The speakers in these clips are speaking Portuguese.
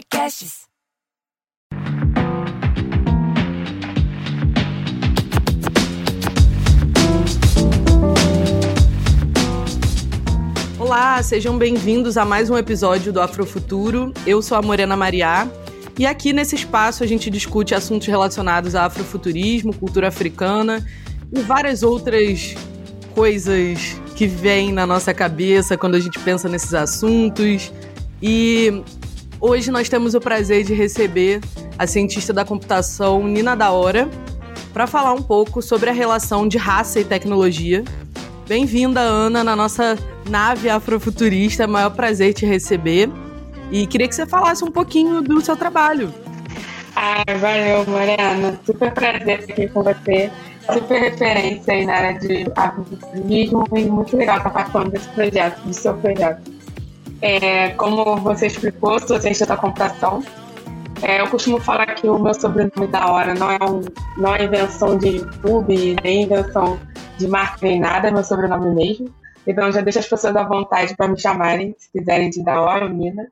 Podcasts. Olá, sejam bem-vindos a mais um episódio do Afrofuturo. Eu sou a Morena Mariá e aqui nesse espaço a gente discute assuntos relacionados a afrofuturismo, cultura africana e várias outras coisas que vêm na nossa cabeça quando a gente pensa nesses assuntos. E hoje nós temos o prazer de receber a cientista da computação Nina Daora para falar um pouco sobre a relação de raça e tecnologia. Bem-vinda, Ana, na nossa nave afrofuturista. É maior prazer te receber. E queria que você falasse um pouquinho do seu trabalho. Ah, valeu, Mariana. Super prazer estar aqui com você. Super referência aí na área de afrofuturismo e muito legal estar participando desse projeto, do seu projeto. É, como você explicou, sou cientista da computação. É, eu costumo falar que o meu sobrenome da hora não é, um, não é invenção de YouTube, nem invenção de marca, nem nada, é meu sobrenome mesmo. Então já deixo as pessoas à vontade para me chamarem, se quiserem de da hora ou Nina.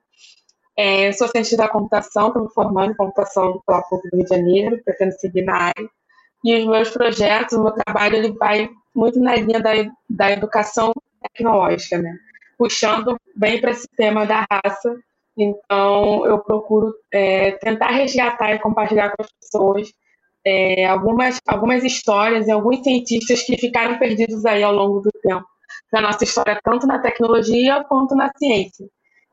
É, eu sou cientista da computação, estou me formando em computação pela PUC do Rio de Janeiro, pretendo seguir na área. E os meus projetos, o meu trabalho, ele vai muito na linha da, da educação tecnológica, né? Puxando bem para esse tema da raça. Então, eu procuro é, tentar resgatar e compartilhar com as pessoas é, algumas, algumas histórias e alguns cientistas que ficaram perdidos aí ao longo do tempo da nossa história, tanto na tecnologia quanto na ciência.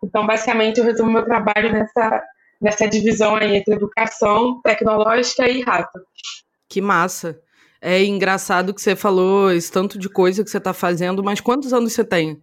Então, basicamente, eu resumo meu trabalho nessa, nessa divisão aí entre educação tecnológica e raça. Que massa! É engraçado que você falou esse tanto de coisa que você está fazendo, mas quantos anos você tem?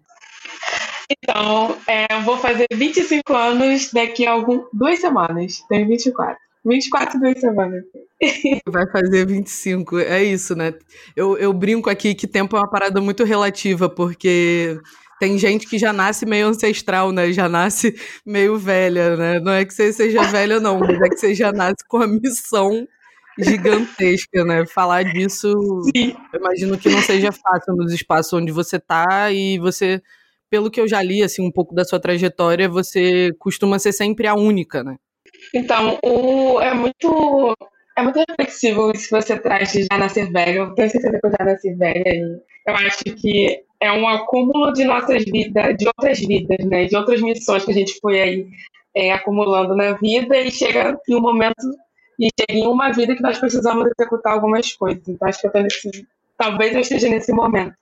Então, é, eu vou fazer 25 anos daqui a algum, duas semanas. Tenho 24. 24 duas semanas. Vai fazer 25, é isso, né? Eu, eu brinco aqui que tempo é uma parada muito relativa, porque tem gente que já nasce meio ancestral, né? Já nasce meio velha, né? Não é que você seja velha, não, mas é que você já nasce com a missão gigantesca, né? Falar disso, Sim. eu imagino que não seja fácil nos espaços onde você tá e você, pelo que eu já li, assim, um pouco da sua trajetória, você costuma ser sempre a única, né? Então, o, é muito é muito reflexivo isso que você traz de já nascer velho. Eu tenho certeza que eu já nasci velha e eu acho que é um acúmulo de nossas vidas, de outras vidas, né? De outras missões que a gente foi aí é, acumulando na vida e chega em um momento e chega em uma vida que nós precisamos executar algumas coisas. Então acho que eu nesse, talvez eu esteja nesse momento,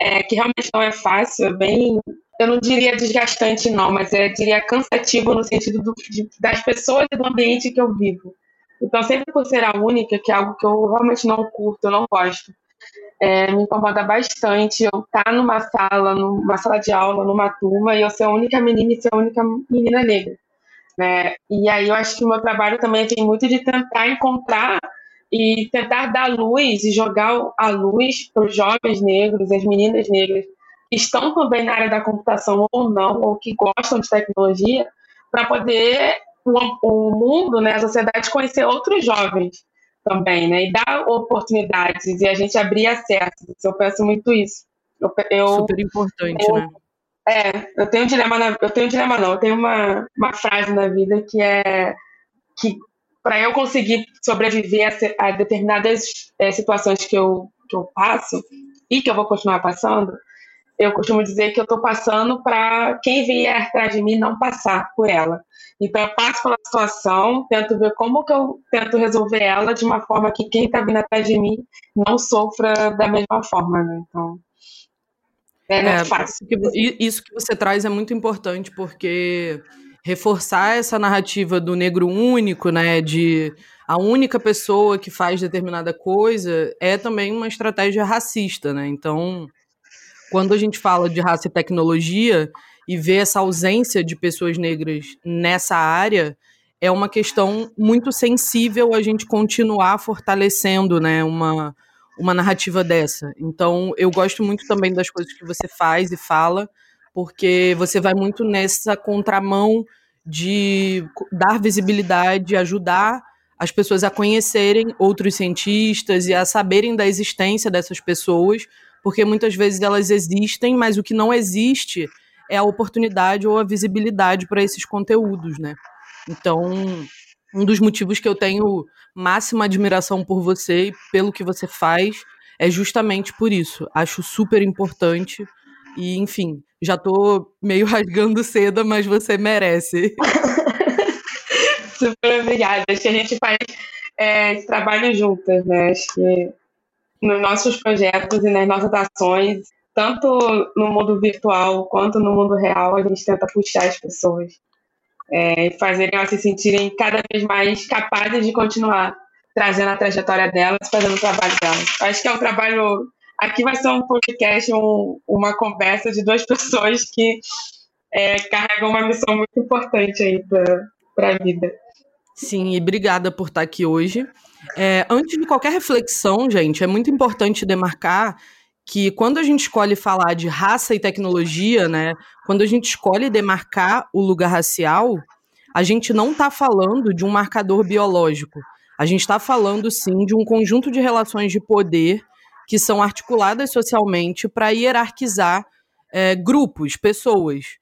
é, que realmente não é fácil, é bem eu não diria desgastante, não, mas eu diria cansativo no sentido do, de, das pessoas e do ambiente que eu vivo. Então, sempre por ser a única, que é algo que eu realmente não curto, eu não gosto, é, me incomoda bastante eu estar tá numa sala, numa sala de aula, numa turma, e eu ser a única menina e ser a única menina negra. Né? E aí eu acho que o meu trabalho também tem muito de tentar encontrar e tentar dar luz e jogar a luz para os jovens negros, as meninas negras, que estão também na área da computação ou não, ou que gostam de tecnologia, para poder o, o, mundo, né, a sociedade conhecer outros jovens também, né, e dar oportunidades e a gente abrir acesso. Eu penso muito isso. Eu, eu Super importante, eu, né? É, eu tenho um dilema, na, eu tenho um dilema não, eu tenho uma, uma frase na vida que é que para eu conseguir sobreviver a, a determinadas é, situações que eu, que eu passo e que eu vou continuar passando, eu costumo dizer que eu estou passando para quem vier atrás de mim não passar por ela. Então eu passo pela situação, tento ver como que eu tento resolver ela de uma forma que quem está vindo atrás de mim não sofra da mesma forma, né? Então é, é fácil. Isso que você traz é muito importante porque reforçar essa narrativa do negro único, né, de a única pessoa que faz determinada coisa, é também uma estratégia racista, né? Então, quando a gente fala de raça e tecnologia e vê essa ausência de pessoas negras nessa área, é uma questão muito sensível a gente continuar fortalecendo, né, uma, uma narrativa dessa. Então, eu gosto muito também das coisas que você faz e fala, porque você vai muito nessa contramão de dar visibilidade, ajudar as pessoas a conhecerem outros cientistas e a saberem da existência dessas pessoas, porque muitas vezes elas existem, mas o que não existe é a oportunidade ou a visibilidade para esses conteúdos, né? Então, um dos motivos que eu tenho máxima admiração por você e pelo que você faz é justamente por isso. Acho super importante e, enfim, já tô meio rasgando seda, mas você merece. super obrigada. Acho que a gente faz é, esse trabalho juntas, né? Acho que nos nossos projetos e nas nossas ações, tanto no mundo virtual quanto no mundo real, a gente tenta puxar as pessoas é, e fazerem elas se sentirem cada vez mais capazes de continuar trazendo a trajetória delas, fazendo o trabalho delas. Acho que é um trabalho. Aqui vai ser um podcast, um, uma conversa de duas pessoas que é, carregam uma missão muito importante aí para a vida. Sim, e obrigada por estar aqui hoje. É, antes de qualquer reflexão, gente, é muito importante demarcar que quando a gente escolhe falar de raça e tecnologia, né, quando a gente escolhe demarcar o lugar racial, a gente não está falando de um marcador biológico. A gente está falando, sim, de um conjunto de relações de poder que são articuladas socialmente para hierarquizar é, grupos, pessoas.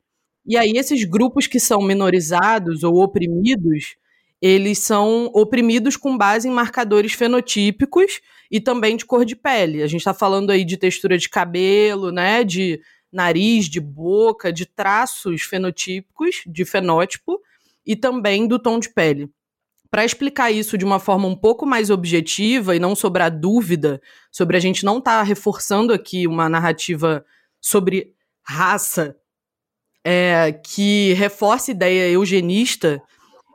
E aí, esses grupos que são minorizados ou oprimidos, eles são oprimidos com base em marcadores fenotípicos e também de cor de pele. A gente está falando aí de textura de cabelo, né, de nariz, de boca, de traços fenotípicos, de fenótipo, e também do tom de pele. Para explicar isso de uma forma um pouco mais objetiva e não sobrar dúvida sobre a gente não estar tá reforçando aqui uma narrativa sobre raça é, que reforce ideia eugenista,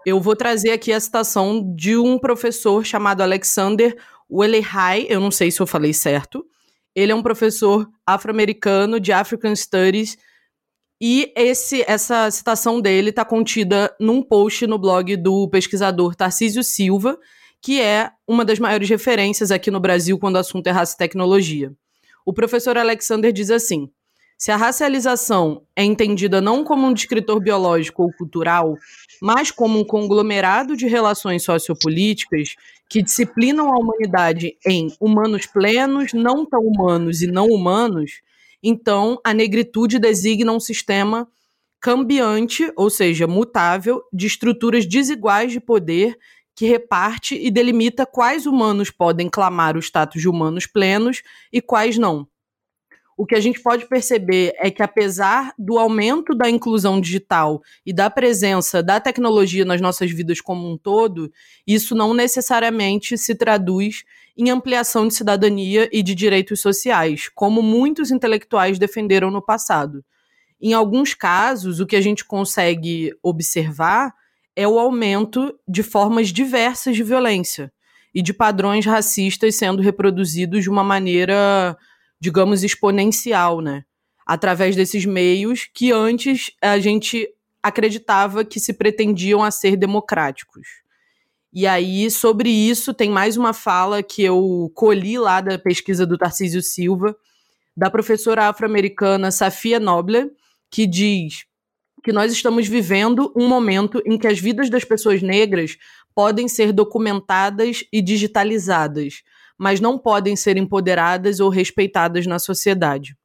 eu vou trazer aqui a citação de um professor chamado Alexander Welehai, eu não sei se eu falei certo. Ele é um professor afro-americano de African Studies e esse, essa citação dele está contida num post no blog do pesquisador Tarcísio Silva, que é uma das maiores referências aqui no Brasil quando o assunto é raça e tecnologia. O professor Alexander diz assim: se a racialização é entendida não como um descritor biológico ou cultural, mas como um conglomerado de relações sociopolíticas que disciplinam a humanidade em humanos plenos, não tão humanos e não humanos, então a negritude designa um sistema cambiante, ou seja, mutável, de estruturas desiguais de poder que reparte e delimita quais humanos podem clamar o status de humanos plenos e quais não. O que a gente pode perceber é que, apesar do aumento da inclusão digital e da presença da tecnologia nas nossas vidas como um todo, isso não necessariamente se traduz em ampliação de cidadania e de direitos sociais, como muitos intelectuais defenderam no passado. Em alguns casos, o que a gente consegue observar é o aumento de formas diversas de violência e de padrões racistas sendo reproduzidos de uma maneira digamos, exponencial, né? Através desses meios que antes a gente acreditava que se pretendiam a ser democráticos. E aí, sobre isso, tem mais uma fala que eu colhi lá da pesquisa do Tarcísio Silva, da professora afro-americana Safia Nobler, que diz que nós estamos vivendo um momento em que as vidas das pessoas negras podem ser documentadas e digitalizadas, mas não podem ser empoderadas ou respeitadas na sociedade.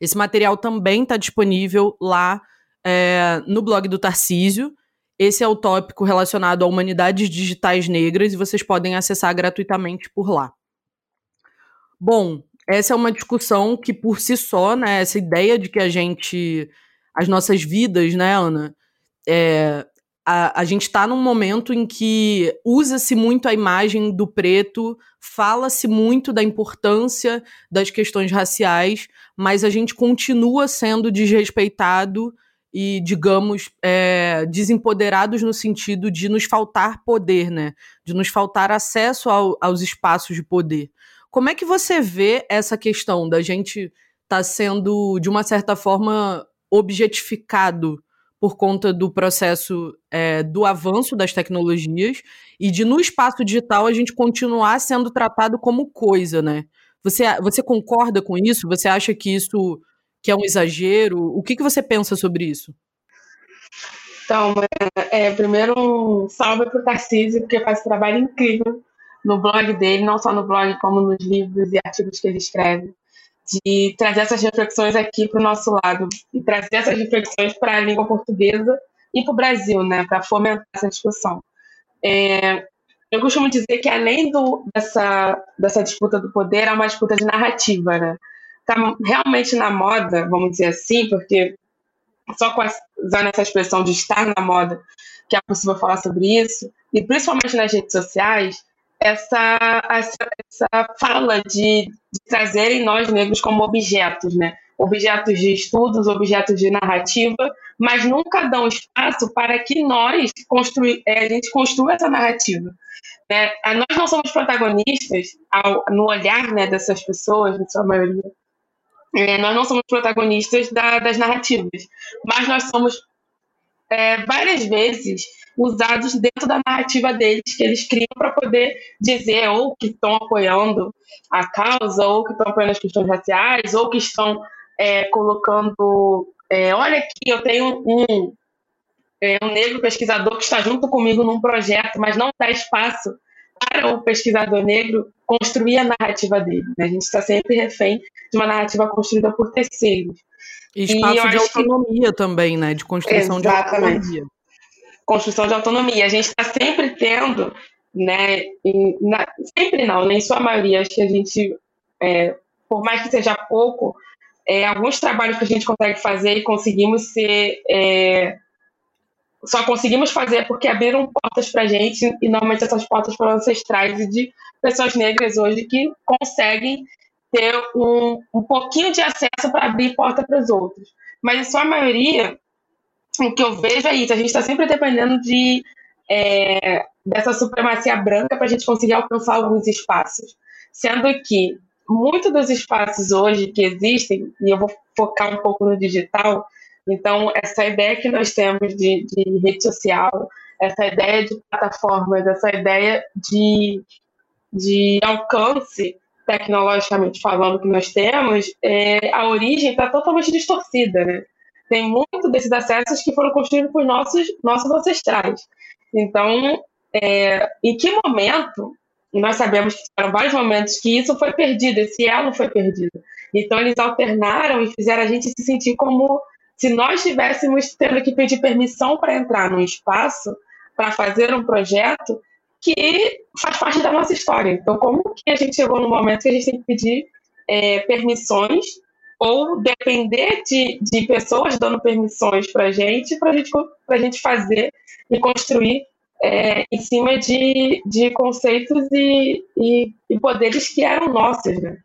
Esse material também está disponível lá é, no blog do Tarcísio. Esse é o tópico relacionado a humanidades digitais negras e vocês podem acessar gratuitamente por lá. Bom, essa é uma discussão que por si só, né, essa ideia de que a gente, as nossas vidas, né, Ana, é, a, a gente está num momento em que usa-se muito a imagem do preto, fala-se muito da importância das questões raciais, mas a gente continua sendo desrespeitado e, digamos, é, desempoderados no sentido de nos faltar poder, né? De nos faltar acesso ao, aos espaços de poder. Como é que você vê essa questão da gente estar tá sendo, de uma certa forma, objetificado por conta do processo é, do avanço das tecnologias e de no espaço digital a gente continuar sendo tratado como coisa, né? Você, você concorda com isso? Você acha que isso que é um exagero? O que, que você pensa sobre isso? Então, é, primeiro um salve para o Tarcísio, porque faz trabalho incrível no blog dele, não só no blog, como nos livros e artigos que ele escreve de trazer essas reflexões aqui para o nosso lado e trazer essas reflexões para a língua portuguesa, e para o Brasil, né, para fomentar essa discussão. É, eu costumo dizer que além do, dessa, dessa disputa do poder, é uma disputa de narrativa, né? Tá realmente na moda, vamos dizer assim, porque só com usando essa expressão de estar na moda que é possível falar sobre isso, e principalmente nas redes sociais, essa, essa, essa fala de, de trazerem nós negros como objetos, né? Objetos de estudos, objetos de narrativa, mas nunca dão espaço para que nós construir, é, a gente construa essa narrativa. Né? Nós não somos protagonistas ao, no olhar né, dessas pessoas, na sua maioria. É, nós não somos protagonistas da, das narrativas, mas nós somos é, várias vezes usados dentro da narrativa deles, que eles criam para poder dizer ou que estão apoiando a causa, ou que estão apoiando as questões raciais, ou que estão é, colocando. É, olha aqui, eu tenho um, é, um negro pesquisador que está junto comigo num projeto, mas não dá espaço para o pesquisador negro construir a narrativa dele. Né? A gente está sempre refém de uma narrativa construída por terceiros. E espaço e de autonomia que... também, né? De construção Exatamente. de autonomia. Construção de autonomia. A gente está sempre tendo, né? Na... sempre não, nem sua maioria, acho que a gente, é, por mais que seja pouco, é, alguns trabalhos que a gente consegue fazer e conseguimos ser. É, só conseguimos fazer porque abriram portas para a gente, e normalmente essas portas foram ancestrais e de pessoas negras hoje que conseguem ter um, um pouquinho de acesso para abrir porta para os outros. Mas em sua maioria, o que eu vejo é isso, a gente está sempre dependendo de é, dessa supremacia branca para a gente conseguir alcançar alguns espaços. Sendo que muitos dos espaços hoje que existem, e eu vou focar um pouco no digital, então essa ideia que nós temos de, de rede social, essa ideia de plataformas, essa ideia de, de alcance, tecnologicamente falando, que nós temos, é, a origem está totalmente distorcida, né? Tem muito desses acessos que foram construídos por nossos, nossos ancestrais. Então, é, em que momento, nós sabemos que foram vários momentos que isso foi perdido, esse elo foi perdido. Então, eles alternaram e fizeram a gente se sentir como se nós estivéssemos tendo que pedir permissão para entrar num espaço, para fazer um projeto, que faz parte da nossa história. Então, como que a gente chegou no momento que a gente tem que pedir é, permissões ou depender de, de pessoas dando permissões para a gente, para gente, a gente fazer e construir é, em cima de, de conceitos e, e, e, poderes que eram nossos, né?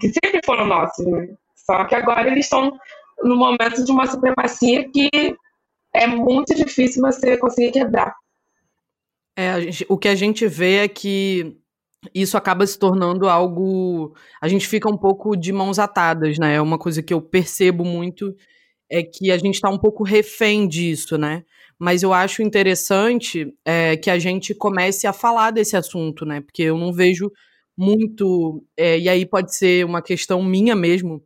que sempre foram nossos. Né? Só que agora eles estão no momento de uma supremacia que é muito difícil você conseguir quebrar. É, gente, o que a gente vê é que isso acaba se tornando algo. A gente fica um pouco de mãos atadas, né? É uma coisa que eu percebo muito é que a gente está um pouco refém disso, né? Mas eu acho interessante é, que a gente comece a falar desse assunto, né? Porque eu não vejo muito. É, e aí pode ser uma questão minha mesmo,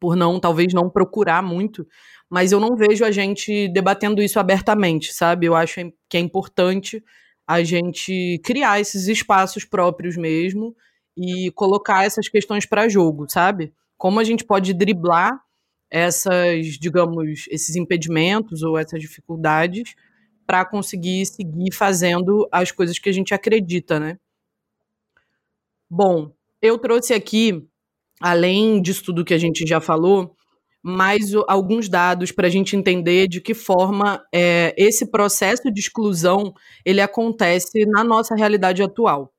por não, talvez não procurar muito, mas eu não vejo a gente debatendo isso abertamente, sabe? Eu acho que é importante a gente criar esses espaços próprios mesmo e colocar essas questões para jogo, sabe? Como a gente pode driblar essas, digamos, esses impedimentos ou essas dificuldades para conseguir seguir fazendo as coisas que a gente acredita, né? Bom, eu trouxe aqui, além disso tudo que a gente já falou, mais alguns dados para a gente entender de que forma é, esse processo de exclusão ele acontece na nossa realidade atual.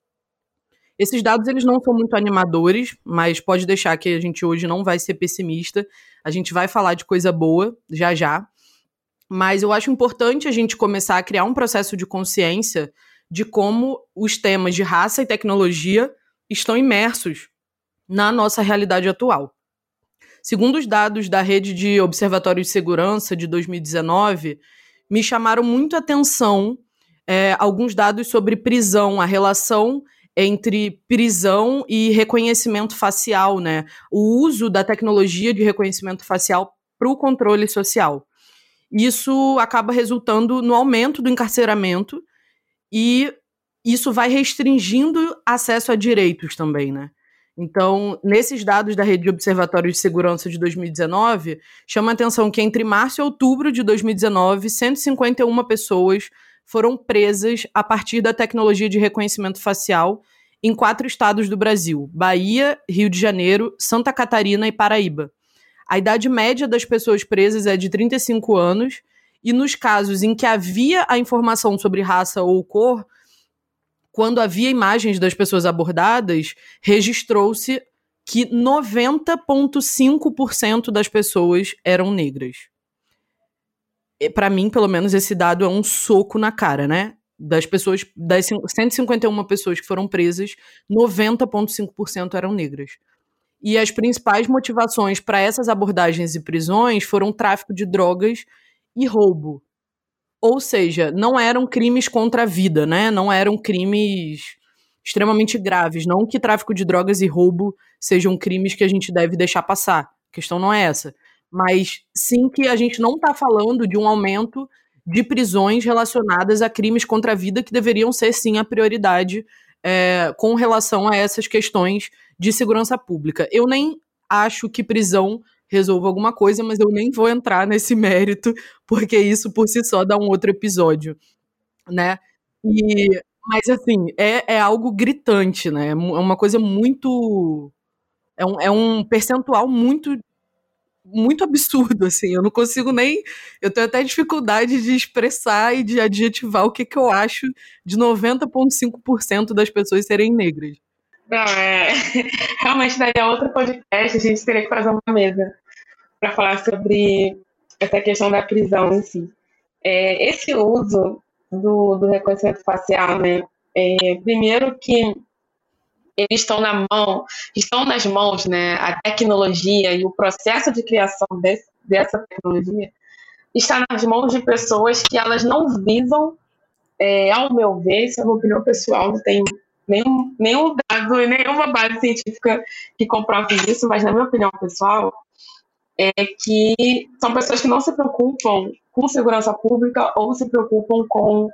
Esses dados eles não são muito animadores, mas pode deixar que a gente hoje não vai ser pessimista. A gente vai falar de coisa boa já já. Mas eu acho importante a gente começar a criar um processo de consciência de como os temas de raça e tecnologia estão imersos na nossa realidade atual. Segundo os dados da Rede de Observatórios de Segurança de 2019, me chamaram muito a atenção é, alguns dados sobre prisão, a relação entre prisão e reconhecimento facial, né? O uso da tecnologia de reconhecimento facial para o controle social. Isso acaba resultando no aumento do encarceramento e isso vai restringindo acesso a direitos também, né? Então, nesses dados da Rede de Observatórios de Segurança de 2019, chama a atenção que entre março e outubro de 2019, 151 pessoas foram presas a partir da tecnologia de reconhecimento facial em quatro estados do Brasil: Bahia, Rio de Janeiro, Santa Catarina e Paraíba. A idade média das pessoas presas é de 35 anos, e nos casos em que havia a informação sobre raça ou cor, quando havia imagens das pessoas abordadas, registrou-se que 90,5% das pessoas eram negras. Para mim, pelo menos, esse dado é um soco na cara, né? Das pessoas, das 151 pessoas que foram presas, 90,5% eram negras. E as principais motivações para essas abordagens e prisões foram tráfico de drogas e roubo. Ou seja, não eram crimes contra a vida, né? Não eram crimes extremamente graves. Não que tráfico de drogas e roubo sejam crimes que a gente deve deixar passar. A questão não é essa. Mas sim que a gente não está falando de um aumento de prisões relacionadas a crimes contra a vida que deveriam ser sim a prioridade é, com relação a essas questões de segurança pública. Eu nem acho que prisão resolva alguma coisa, mas eu nem vou entrar nesse mérito, porque isso por si só dá um outro episódio, né? E, mas assim, é, é algo gritante, né? É, é uma coisa muito. É um, é um percentual muito muito absurdo, assim. Eu não consigo nem. Eu tenho até dificuldade de expressar e de adjetivar o que, que eu acho de 90,5% das pessoas serem negras. Não, é. Realmente daria outro podcast, a gente teria que fazer uma mesa para falar sobre essa questão da prisão em si. É, esse uso do, do, reconhecimento facial, né? É, primeiro que eles estão na mão, estão nas mãos, né? A tecnologia e o processo de criação desse, dessa tecnologia está nas mãos de pessoas que elas não visam, é, ao meu ver, isso é uma opinião pessoal, não tem nenhum, nenhum dado e nenhuma base científica que comprove isso, mas na minha opinião pessoal, é que são pessoas que não se preocupam com segurança pública ou se preocupam com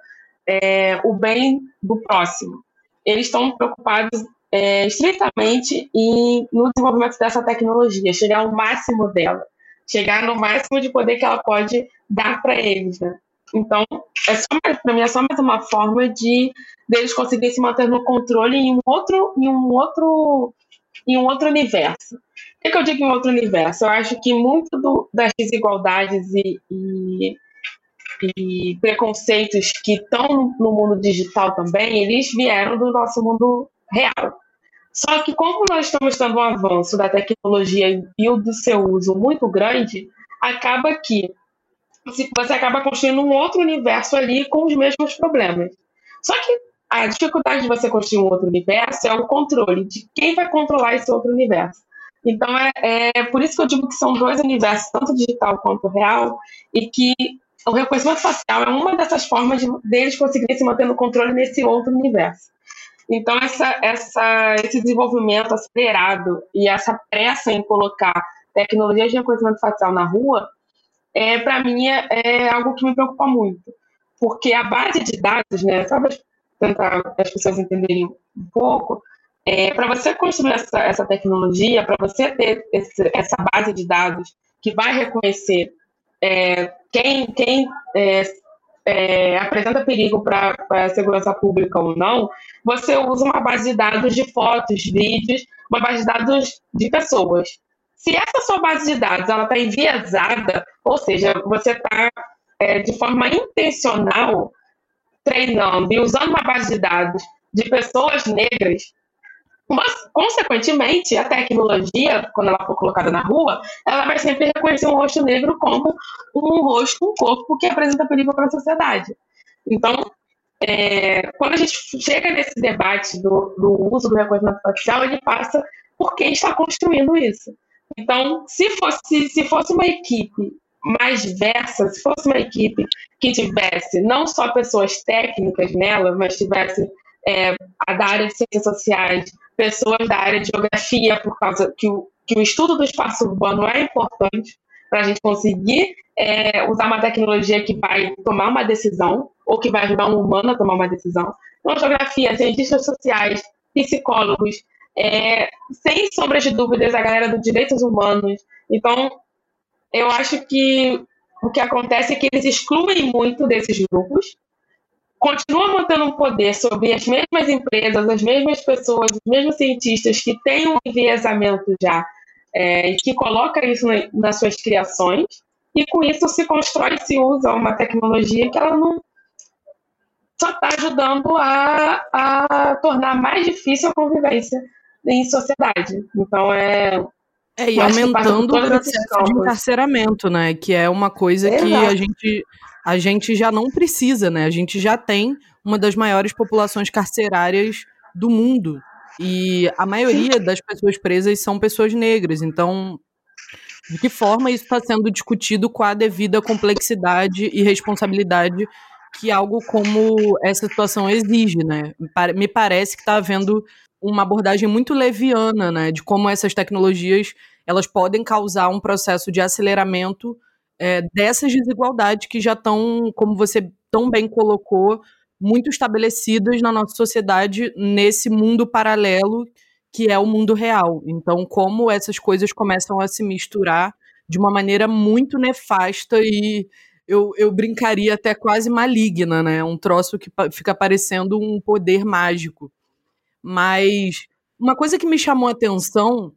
é, o bem do próximo. Eles estão preocupados é, estritamente em, no desenvolvimento dessa tecnologia, chegar ao máximo dela, chegar no máximo de poder que ela pode dar para eles. Né? Então, é para mim é só mais uma forma de deles conseguirem se manter no controle em um outro, em um outro, em um outro universo. O que, eu digo em outro universo? Eu acho que muito do, das desigualdades e, e, e preconceitos que estão no mundo digital também, eles vieram do nosso mundo real. Só que como nós estamos tendo um avanço da tecnologia e o do seu uso muito grande, acaba que você acaba construindo um outro universo ali com os mesmos problemas. Só que a dificuldade de você construir um outro universo é o controle de quem vai controlar esse outro universo. Então, é, é por isso que eu digo que são dois universos, tanto digital quanto real, e que o reconhecimento facial é uma dessas formas de, deles conseguirem se manter no controle nesse outro universo. Então, essa, essa, esse desenvolvimento acelerado e essa pressa em colocar tecnologia de reconhecimento facial na rua, é, para mim, é, é, algo que me preocupa muito. Porque a base de dados, né, só para tentar as pessoas entenderem um pouco, é, para você construir essa, essa tecnologia, para você ter esse, essa base de dados que vai reconhecer é, quem, quem é, é apresenta perigo para a segurança pública ou não, você usa uma base de dados de fotos, vídeos, uma base de dados de pessoas. Se essa sua base de dados está enviesada, ou seja, você está é, de forma intencional treinando e usando uma base de dados de pessoas negras, mas, consequentemente, a tecnologia, quando ela for colocada na rua, ela vai sempre reconhecer um rosto negro como um rosto, um corpo que apresenta perigo para a sociedade. Então, é, quando a gente chega nesse debate do, do uso do reconhecimento facial, ele passa por quem está construindo isso. Então, se fosse, se fosse uma equipe mais diversa, se fosse uma equipe que tivesse não só pessoas técnicas nela, mas tivesse é, a da área de ciências sociais, pessoas da área de geografia, por causa que o, que o estudo do espaço urbano é importante para a gente conseguir é, usar uma tecnologia que vai tomar uma decisão ou que vai ajudar um humano a tomar uma decisão. Então, geografia, cientistas sociais, psicólogos, é, sem sombras de dúvidas, a galera dos direitos humanos. Então, eu acho que o que acontece é que eles excluem muito desses grupos, continuam mantendo um poder sobre as mesmas empresas, as mesmas pessoas, os mesmos cientistas que têm um enviesamento já, é, que coloca isso nas suas criações, e com isso se constrói, se usa uma tecnologia que ela não só está ajudando a, a tornar mais difícil a convivência em sociedade. Então é é, e aumentando o processo de encarceramento, né? Que é uma coisa que a gente, a gente já não precisa, né? A gente já tem uma das maiores populações carcerárias do mundo. E a maioria das pessoas presas são pessoas negras. Então, de que forma isso está sendo discutido com a devida complexidade e responsabilidade que algo como essa situação exige, né? Me parece que está havendo uma abordagem muito leviana, né, de como essas tecnologias elas podem causar um processo de aceleramento é, dessas desigualdades que já estão, como você tão bem colocou, muito estabelecidas na nossa sociedade nesse mundo paralelo que é o mundo real. Então, como essas coisas começam a se misturar de uma maneira muito nefasta e eu, eu brincaria até quase maligna, né? Um troço que fica parecendo um poder mágico. Mas uma coisa que me chamou a atenção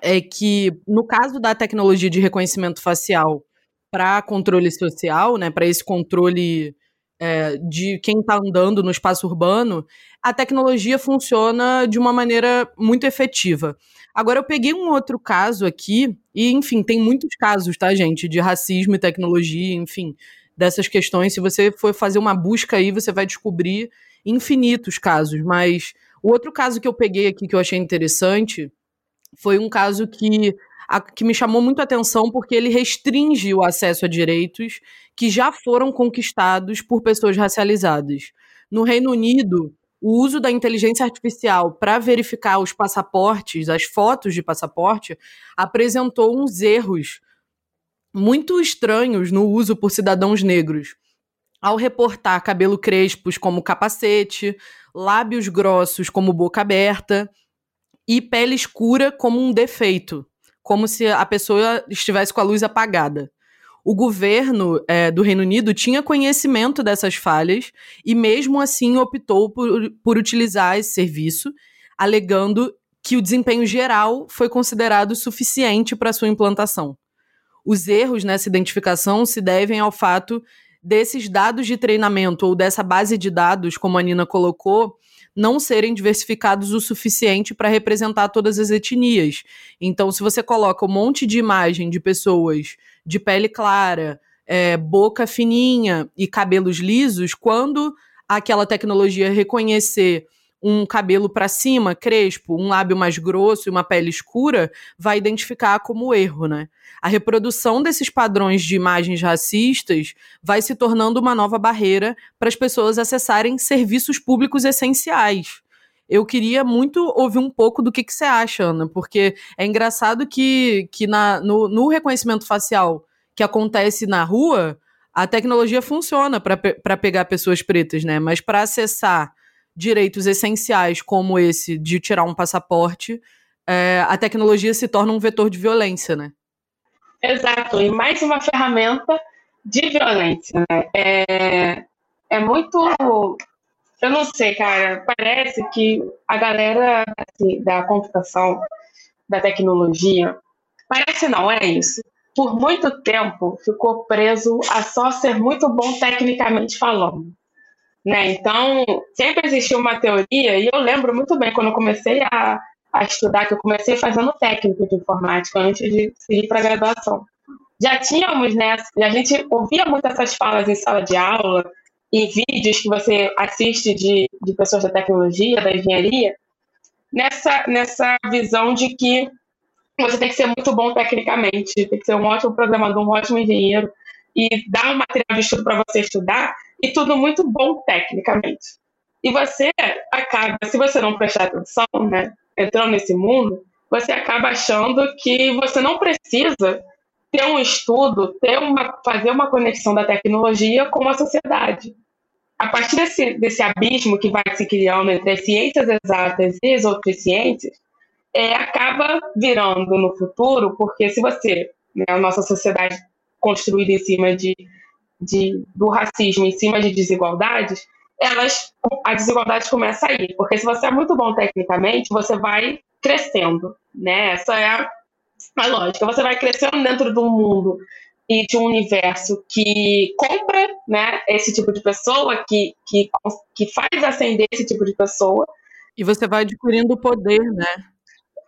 é que, no caso da tecnologia de reconhecimento facial para controle social, né, para esse controle é, de quem está andando no espaço urbano, a tecnologia funciona de uma maneira muito efetiva. Agora, eu peguei um outro caso aqui, e, enfim, tem muitos casos, tá, gente, de racismo e tecnologia, enfim, dessas questões. Se você for fazer uma busca aí, você vai descobrir infinitos casos, mas o outro caso que eu peguei aqui que eu achei interessante foi um caso que, a, que me chamou muito a atenção porque ele restringe o acesso a direitos que já foram conquistados por pessoas racializadas. No Reino Unido, o uso da inteligência artificial para verificar os passaportes, as fotos de passaporte, apresentou uns erros muito estranhos no uso por cidadãos negros. Ao reportar cabelo crespos como capacete, lábios grossos como boca aberta e pele escura como um defeito, como se a pessoa estivesse com a luz apagada. O governo é, do Reino Unido tinha conhecimento dessas falhas e, mesmo assim, optou por, por utilizar esse serviço, alegando que o desempenho geral foi considerado suficiente para sua implantação. Os erros nessa identificação se devem ao fato desses dados de treinamento ou dessa base de dados, como a Nina colocou, não serem diversificados o suficiente para representar todas as etnias. Então, se você coloca um monte de imagem de pessoas de pele clara, é, boca fininha e cabelos lisos, quando aquela tecnologia reconhecer um cabelo para cima, crespo, um lábio mais grosso e uma pele escura, vai identificar como erro, né? A reprodução desses padrões de imagens racistas vai se tornando uma nova barreira para as pessoas acessarem serviços públicos essenciais. Eu queria muito ouvir um pouco do que, que você acha, Ana, porque é engraçado que, que na, no, no reconhecimento facial que acontece na rua, a tecnologia funciona para pegar pessoas pretas, né? Mas para acessar direitos essenciais como esse de tirar um passaporte, é, a tecnologia se torna um vetor de violência, né? Exato, e mais uma ferramenta de violência, né? É, é muito. Eu não sei, cara, parece que a galera assim, da computação, da tecnologia, parece não, é isso. Por muito tempo ficou preso a só ser muito bom tecnicamente falando. Né? Então, sempre existiu uma teoria, e eu lembro muito bem quando eu comecei a, a estudar, que eu comecei fazendo técnico de informática antes de seguir para a graduação. Já tínhamos, né? A gente ouvia muito essas falas em sala de aula, em vídeos que você assiste de, de pessoas da tecnologia, da engenharia, nessa, nessa visão de que você tem que ser muito bom tecnicamente, tem que ser um ótimo programador, um ótimo engenheiro, e dar um material de estudo para você estudar, e tudo muito bom tecnicamente. E você acaba, se você não prestar atenção, né, entrando nesse mundo, você acaba achando que você não precisa ter um estudo, ter uma, fazer uma conexão da tecnologia com a sociedade. A partir desse, desse abismo que vai se criando entre as ciências exatas e as outras ciências, é, acaba virando no futuro, porque se você, né, a nossa sociedade construída em cima de, de, do racismo, em cima de desigualdades, elas, a desigualdade começa aí. Porque se você é muito bom tecnicamente, você vai crescendo, né? Essa é a, a lógica. Você vai crescendo dentro do mundo e de um universo que compra né, esse tipo de pessoa, que, que, que faz ascender esse tipo de pessoa. E você vai adquirindo poder, né?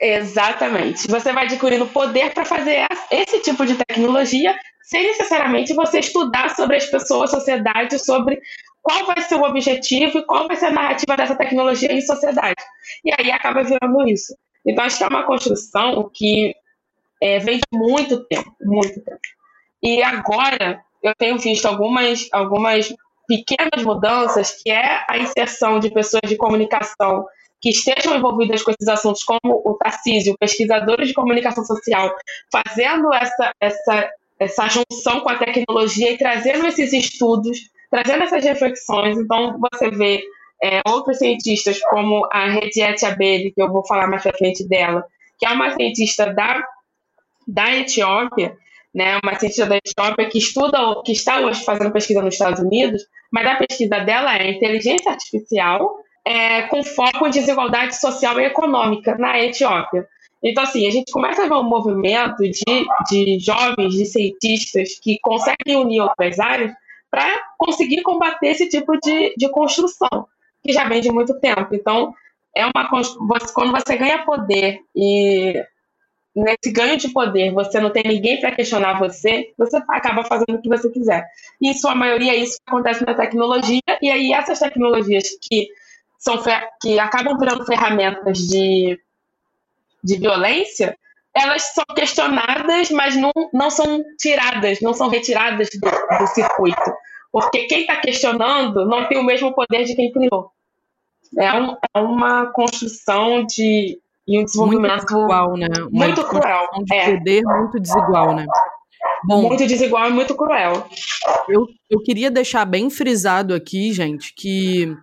Exatamente. Você vai adquirindo poder para fazer esse tipo de tecnologia sem necessariamente você estudar sobre as pessoas, sociedade, sobre qual vai ser o objetivo e qual vai ser a narrativa dessa tecnologia em sociedade. E aí acaba virando isso. Então, acho que é uma construção que é, vem de muito tempo, muito tempo. E agora eu tenho visto algumas, algumas pequenas mudanças, que é a inserção de pessoas de comunicação que estejam envolvidas com esses assuntos, como o Tarcísio, pesquisadores de comunicação social, fazendo essa, essa, essa junção com a tecnologia e trazendo esses estudos, trazendo essas reflexões. Então, você vê é, outros cientistas, como a Rediette Abele, que eu vou falar mais pra frente dela, que é uma cientista da, da Etiópia, né, uma cientista da Etiópia que estuda, que está hoje fazendo pesquisa nos Estados Unidos, mas a pesquisa dela é inteligência artificial é, com foco em desigualdade social e econômica na Etiópia. Então, assim, a gente começa a ver um movimento de, de jovens, de cientistas que conseguem unir outras áreas para conseguir combater esse tipo de, de construção, que já vem de muito tempo. Então, é uma quando você ganha poder e nesse ganho de poder você não tem ninguém para questionar você, você acaba fazendo o que você quiser. E em sua maioria isso acontece na tecnologia, e aí essas tecnologias que são que acabam virando ferramentas de, de violência, elas são questionadas, mas não, não são tiradas, não são retiradas do, do circuito. Porque quem está questionando não tem o mesmo poder de quem criou. É, um, é uma construção de, e um desenvolvimento muito desigual, né? Uma muito cruel. De é. poder muito desigual, né? Bom, muito desigual e muito cruel. Eu, eu queria deixar bem frisado aqui, gente, que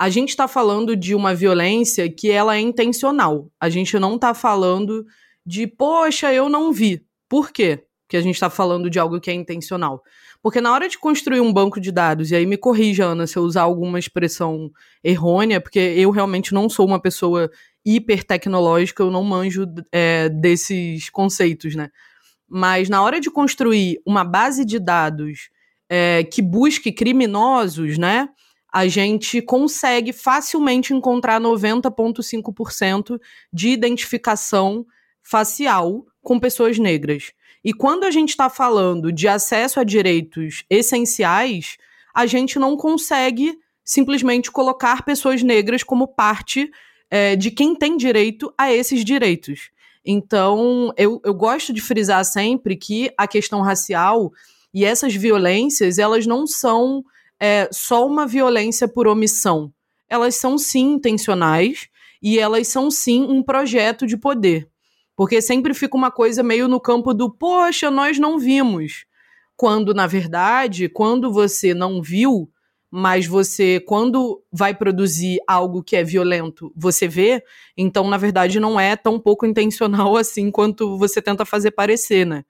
a gente está falando de uma violência que ela é intencional. A gente não está falando de, poxa, eu não vi. Por quê? Que a gente está falando de algo que é intencional. Porque na hora de construir um banco de dados, e aí me corrija, Ana, se eu usar alguma expressão errônea, porque eu realmente não sou uma pessoa hiper tecnológica, eu não manjo é, desses conceitos, né? Mas na hora de construir uma base de dados é, que busque criminosos, né? A gente consegue facilmente encontrar 90,5% de identificação facial com pessoas negras. E quando a gente está falando de acesso a direitos essenciais, a gente não consegue simplesmente colocar pessoas negras como parte é, de quem tem direito a esses direitos. Então, eu, eu gosto de frisar sempre que a questão racial e essas violências, elas não são é, só uma violência por omissão. Elas são sim intencionais e elas são sim um projeto de poder. Porque sempre fica uma coisa meio no campo do, poxa, nós não vimos. Quando, na verdade, quando você não viu, mas você, quando vai produzir algo que é violento, você vê, então, na verdade, não é tão pouco intencional assim quanto você tenta fazer parecer, né?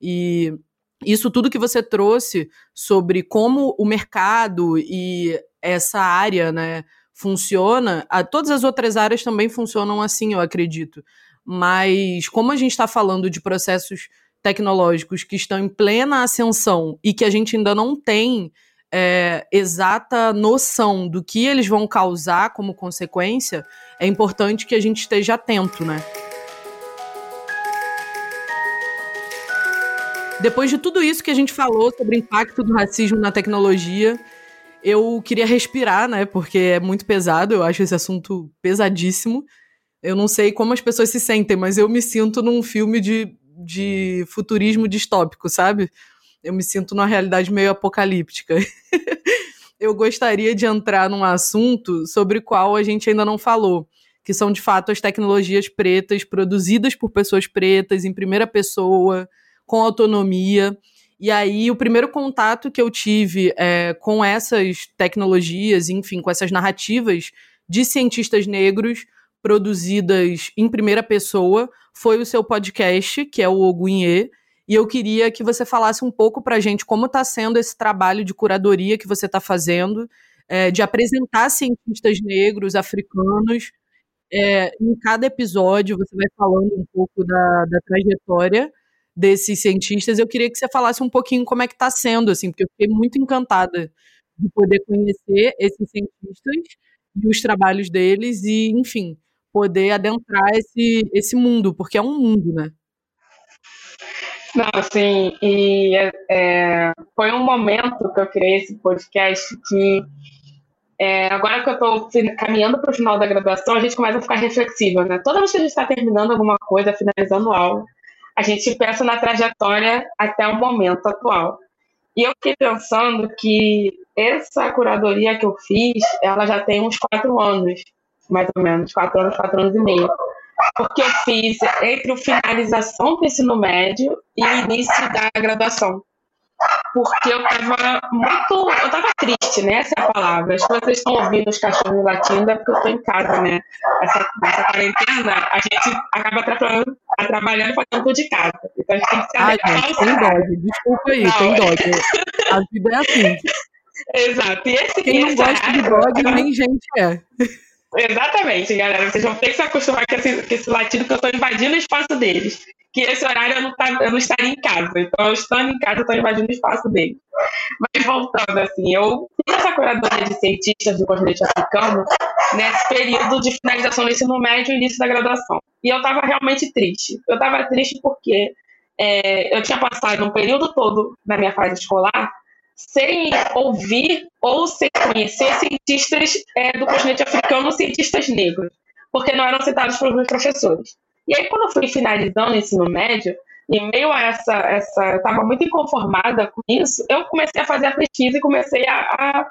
E isso tudo que você trouxe sobre como o mercado e essa área, né, funciona, a, todas as outras áreas também funcionam assim, eu acredito. Mas como a gente está falando de processos tecnológicos que estão em plena ascensão e que a gente ainda não tem é, exata noção do que eles vão causar como consequência, é importante que a gente esteja atento, né? Depois de tudo isso que a gente falou sobre o impacto do racismo na tecnologia, eu queria respirar, né? Porque é muito pesado, eu acho esse assunto pesadíssimo. Eu não sei como as pessoas se sentem, mas eu me sinto num filme de, de futurismo distópico, sabe? Eu me sinto numa realidade meio apocalíptica. eu gostaria de entrar num assunto sobre o qual a gente ainda não falou, que são de fato as tecnologias pretas produzidas por pessoas pretas em primeira pessoa, com autonomia. E aí, o primeiro contato que eu tive é, com essas tecnologias, enfim, com essas narrativas de cientistas negros, produzidas em primeira pessoa foi o seu podcast, que é o Ogunhê, e eu queria que você falasse um pouco para a gente como está sendo esse trabalho de curadoria que você está fazendo, é, de apresentar cientistas negros, africanos. É, em cada episódio, você vai falando um pouco da, da trajetória desses cientistas. Eu queria que você falasse um pouquinho como é que está sendo, assim, porque eu fiquei muito encantada de poder conhecer esses cientistas e os trabalhos deles e, enfim, poder adentrar esse, esse mundo, porque é um mundo, né? Não, assim, e é, é, foi um momento que eu criei esse podcast que é, agora que eu estou caminhando para o final da graduação, a gente começa a ficar reflexiva, né? Toda vez que a gente está terminando alguma coisa, finalizando aula, a gente pensa na trajetória até o momento atual. E eu fiquei pensando que essa curadoria que eu fiz, ela já tem uns quatro anos, mais ou menos, quatro anos, quatro anos e meio porque eu fiz entre a finalização do ensino médio e o início da graduação. Porque eu estava muito. Eu estava triste, né? Essa é a palavra. Que vocês estão ouvindo os cachorros latindo, é porque eu estou em casa, né? Essa, essa quarentena, a gente acaba atrapalhando, trabalhando fazendo tudo de casa. Então a gente tem que se gente, tem dog. Desculpa aí, Não, tem dog. A vida é assim. Exato. E esse, Quem não gosta de dog, nem gente é. Exatamente, galera. Vocês vão ter que se acostumar com esse, com esse latido que eu estou invadindo o espaço deles. Que esse horário eu não, tá, eu não estaria em casa. Então, eu estando em casa, eu estou invadindo o espaço deles. Mas voltando, assim, eu fiz essa curadoria de cientistas do continente africano nesse período de finalização do ensino médio e início da graduação. E eu estava realmente triste. Eu estava triste porque é, eu tinha passado um período todo na minha fase escolar sem ouvir ou sem conhecer cientistas é, do continente africano, cientistas negros, porque não eram citados pelos meus professores. E aí, quando eu fui finalizando o ensino médio, em meio a essa, essa eu estava muito inconformada com isso, eu comecei a fazer a pesquisa e comecei a, a,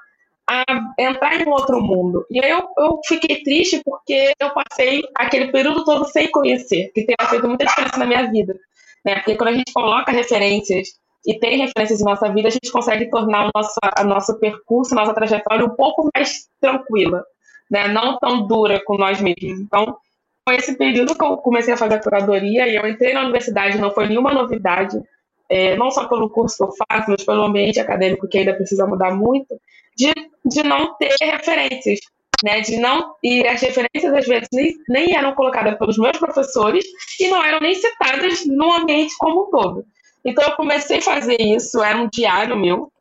a entrar em um outro mundo. E aí eu, eu fiquei triste porque eu passei aquele período todo sem conhecer, que tem feito muita diferença na minha vida. Né? Porque quando a gente coloca referências e tem referências em nossa vida, a gente consegue tornar o nosso, a nosso percurso, a nossa trajetória um pouco mais tranquila, né? não tão dura com nós mesmos. Então, foi esse período que eu comecei a fazer a curadoria e eu entrei na universidade, não foi nenhuma novidade, é, não só pelo curso que eu faço, mas pelo ambiente acadêmico que ainda precisa mudar muito, de, de não ter referências. Né, de não e as referências às vezes nem, nem eram colocadas pelos meus professores e não eram nem citadas no ambiente como um todo. Então eu comecei a fazer isso, era um diário meu,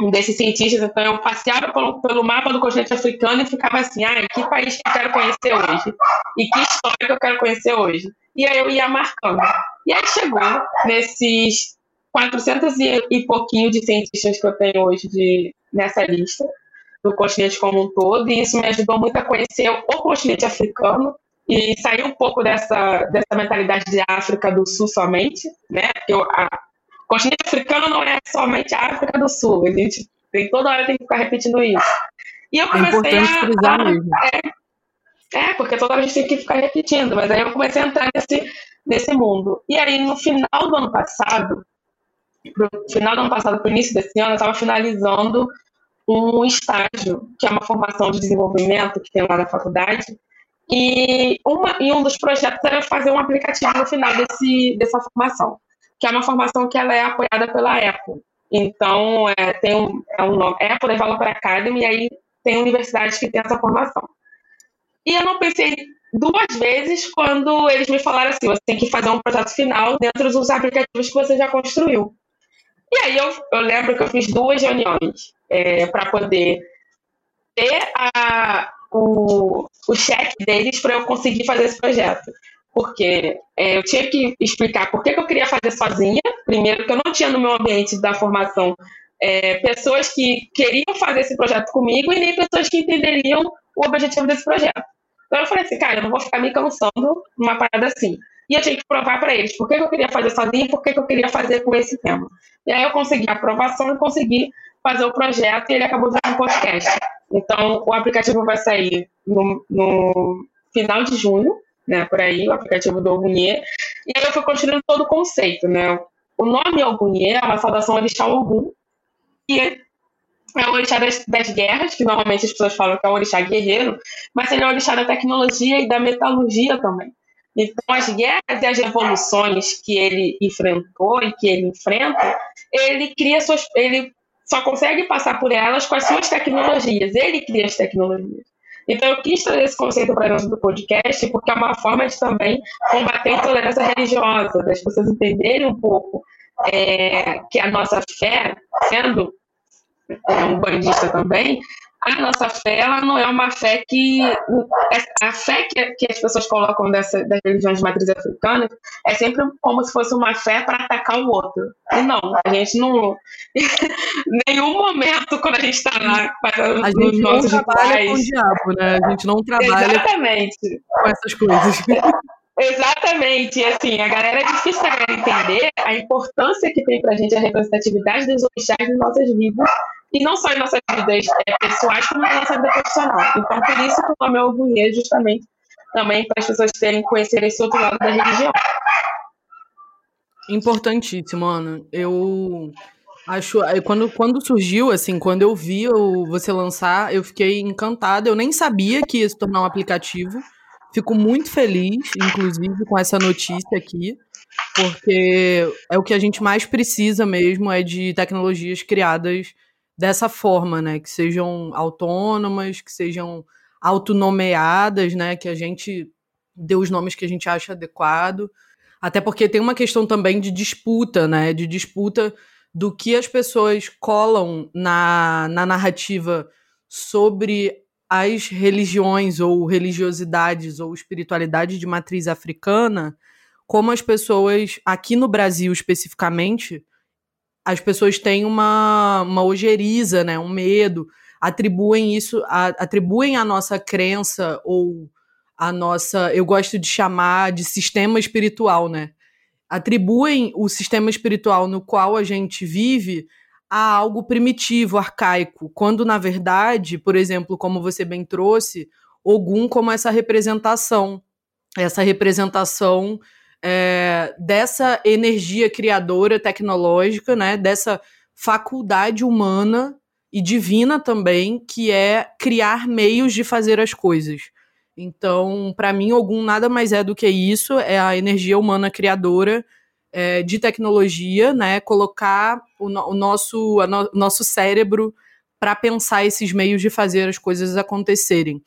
um desses cientistas, então eu passeava pelo, pelo mapa do continente africano e ficava assim, ah, que país que eu quero conhecer hoje? E que história que eu quero conhecer hoje? E aí eu ia marcando. E aí chegou nesses 400 e, pouquinho de cientistas que eu tenho hoje de, nessa lista, do continente como um todo, e isso me ajudou muito a conhecer o continente africano, e sair um pouco dessa, dessa mentalidade de África do Sul somente, né? Porque o, a, o continente africano não é somente a África do Sul, a gente tem toda hora tem que ficar repetindo isso. E eu é comecei é a, a mesmo. É, é, porque toda hora a gente tem que ficar repetindo, mas aí eu comecei a entrar nesse, nesse mundo. E aí, no final do ano passado, no final do ano passado, para o início desse ano, eu estava finalizando um estágio, que é uma formação de desenvolvimento que tem lá na faculdade, e, uma, e um dos projetos era fazer um aplicativo no final desse, dessa formação, que é uma formação que ela é apoiada pela Apple. Então, é, tem um, é um nome, Apple Developer Academy, e aí tem universidades que têm essa formação. E eu não pensei duas vezes quando eles me falaram assim: você tem que fazer um projeto final dentro dos aplicativos que você já construiu. E aí eu, eu lembro que eu fiz duas reuniões é, para poder ter a, o, o cheque deles para eu conseguir fazer esse projeto. Porque é, eu tinha que explicar por que, que, eu queria fazer sozinha. Primeiro, que eu não tinha no meu ambiente da formação é, pessoas que queriam fazer esse projeto comigo e nem pessoas que entenderiam o objetivo desse projeto. Então eu falei assim, cara, eu não vou ficar me cansando numa parada assim. E eu tinha que provar para eles por que, que, eu queria fazer sozinha e por que, que eu queria fazer com esse tema. E aí eu consegui a aprovação e consegui fazer o projeto e ele acabou virando um podcast. Então, o aplicativo vai sair no, no final de junho, né, por aí, o aplicativo do Ogunhê. E aí eu fui construindo todo o conceito, né? O nome Ogunhê é uma saudação orixá Ogum, que é o orixá das, das, guerras, que normalmente as pessoas falam que é o orixá guerreiro, mas ele é o orixá da tecnologia e da metalurgia também. Então, as guerras e as revoluções que ele enfrentou e que ele enfrenta, ele cria suas, ele só consegue passar por elas com as suas tecnologias. Ele cria as tecnologias. Então, eu quis trazer esse conceito para dentro do podcast, porque é uma forma de também combater a intolerância religiosa, das pessoas entenderem um pouco é, que a nossa fé, sendo é, um bandista também, a nossa fé ela não é uma fé que a fé que, que as pessoas colocam dessa, das religiões de matriz africana é sempre como se fosse uma fé para atacar o outro. E não a gente não nenhum momento quando a gente está lá fazendo a gente não trabalha rituais, com o diabo né? A gente não trabalha exatamente. com essas coisas. Exatamente, assim, a galera é difícil a galera entender a importância que tem pra gente a representatividade dos orixás nas nossas vidas e não só em nossas vidas é, pessoais, como na nossa vida profissional. Então, por isso que o nome é Ogunhê, justamente também para as pessoas terem conhecer esse outro lado da religião. Importantíssimo, Ana. Eu acho. Quando, quando surgiu, assim, quando eu vi você lançar, eu fiquei encantada. Eu nem sabia que ia se tornar um aplicativo. Fico muito feliz, inclusive, com essa notícia aqui, porque é o que a gente mais precisa mesmo, é de tecnologias criadas dessa forma, né? Que sejam autônomas, que sejam autonomeadas, né? Que a gente dê os nomes que a gente acha adequado. Até porque tem uma questão também de disputa, né? De disputa do que as pessoas colam na, na narrativa sobre as religiões ou religiosidades ou espiritualidade de matriz africana, como as pessoas, aqui no Brasil especificamente, as pessoas têm uma, uma ojeriza, né, um medo, atribuem isso, a, atribuem a nossa crença ou a nossa, eu gosto de chamar de sistema espiritual, né? Atribuem o sistema espiritual no qual a gente vive a algo primitivo, arcaico, quando na verdade, por exemplo, como você bem trouxe, Ogum como essa representação, essa representação é, dessa energia criadora tecnológica, né, dessa faculdade humana e divina também, que é criar meios de fazer as coisas. Então, para mim, Ogum nada mais é do que isso, é a energia humana criadora é, de tecnologia, né, colocar o, o nosso, no, nosso cérebro para pensar esses meios de fazer as coisas acontecerem.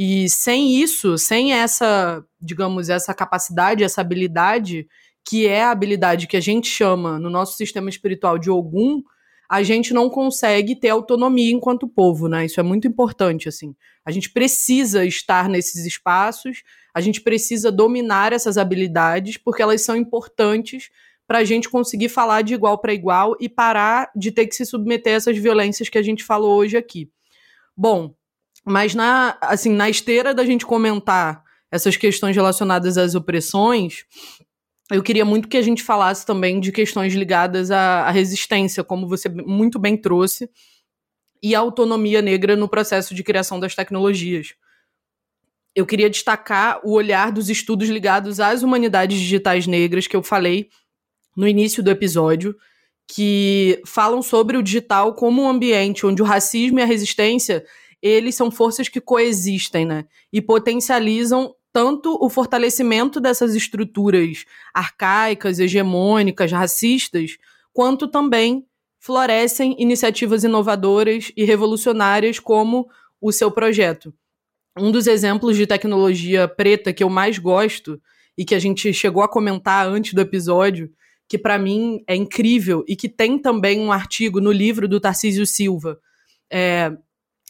E sem isso, sem essa, digamos, essa capacidade, essa habilidade, que é a habilidade que a gente chama no nosso sistema espiritual de Ogum, a gente não consegue ter autonomia enquanto povo, né? Isso é muito importante, assim. A gente precisa estar nesses espaços, a gente precisa dominar essas habilidades, porque elas são importantes para a gente conseguir falar de igual para igual e parar de ter que se submeter a essas violências que a gente falou hoje aqui. Bom, mas na, assim, na esteira da gente comentar essas questões relacionadas às opressões, eu queria muito que a gente falasse também de questões ligadas à, à resistência, como você muito bem trouxe, e a autonomia negra no processo de criação das tecnologias. Eu queria destacar o olhar dos estudos ligados às humanidades digitais negras que eu falei no início do episódio, que falam sobre o digital como um ambiente onde o racismo e a resistência eles são forças que coexistem, né? E potencializam tanto o fortalecimento dessas estruturas arcaicas, hegemônicas, racistas, quanto também florescem iniciativas inovadoras e revolucionárias como o seu projeto. Um dos exemplos de tecnologia preta que eu mais gosto e que a gente chegou a comentar antes do episódio, que para mim é incrível e que tem também um artigo no livro do Tarcísio Silva, é,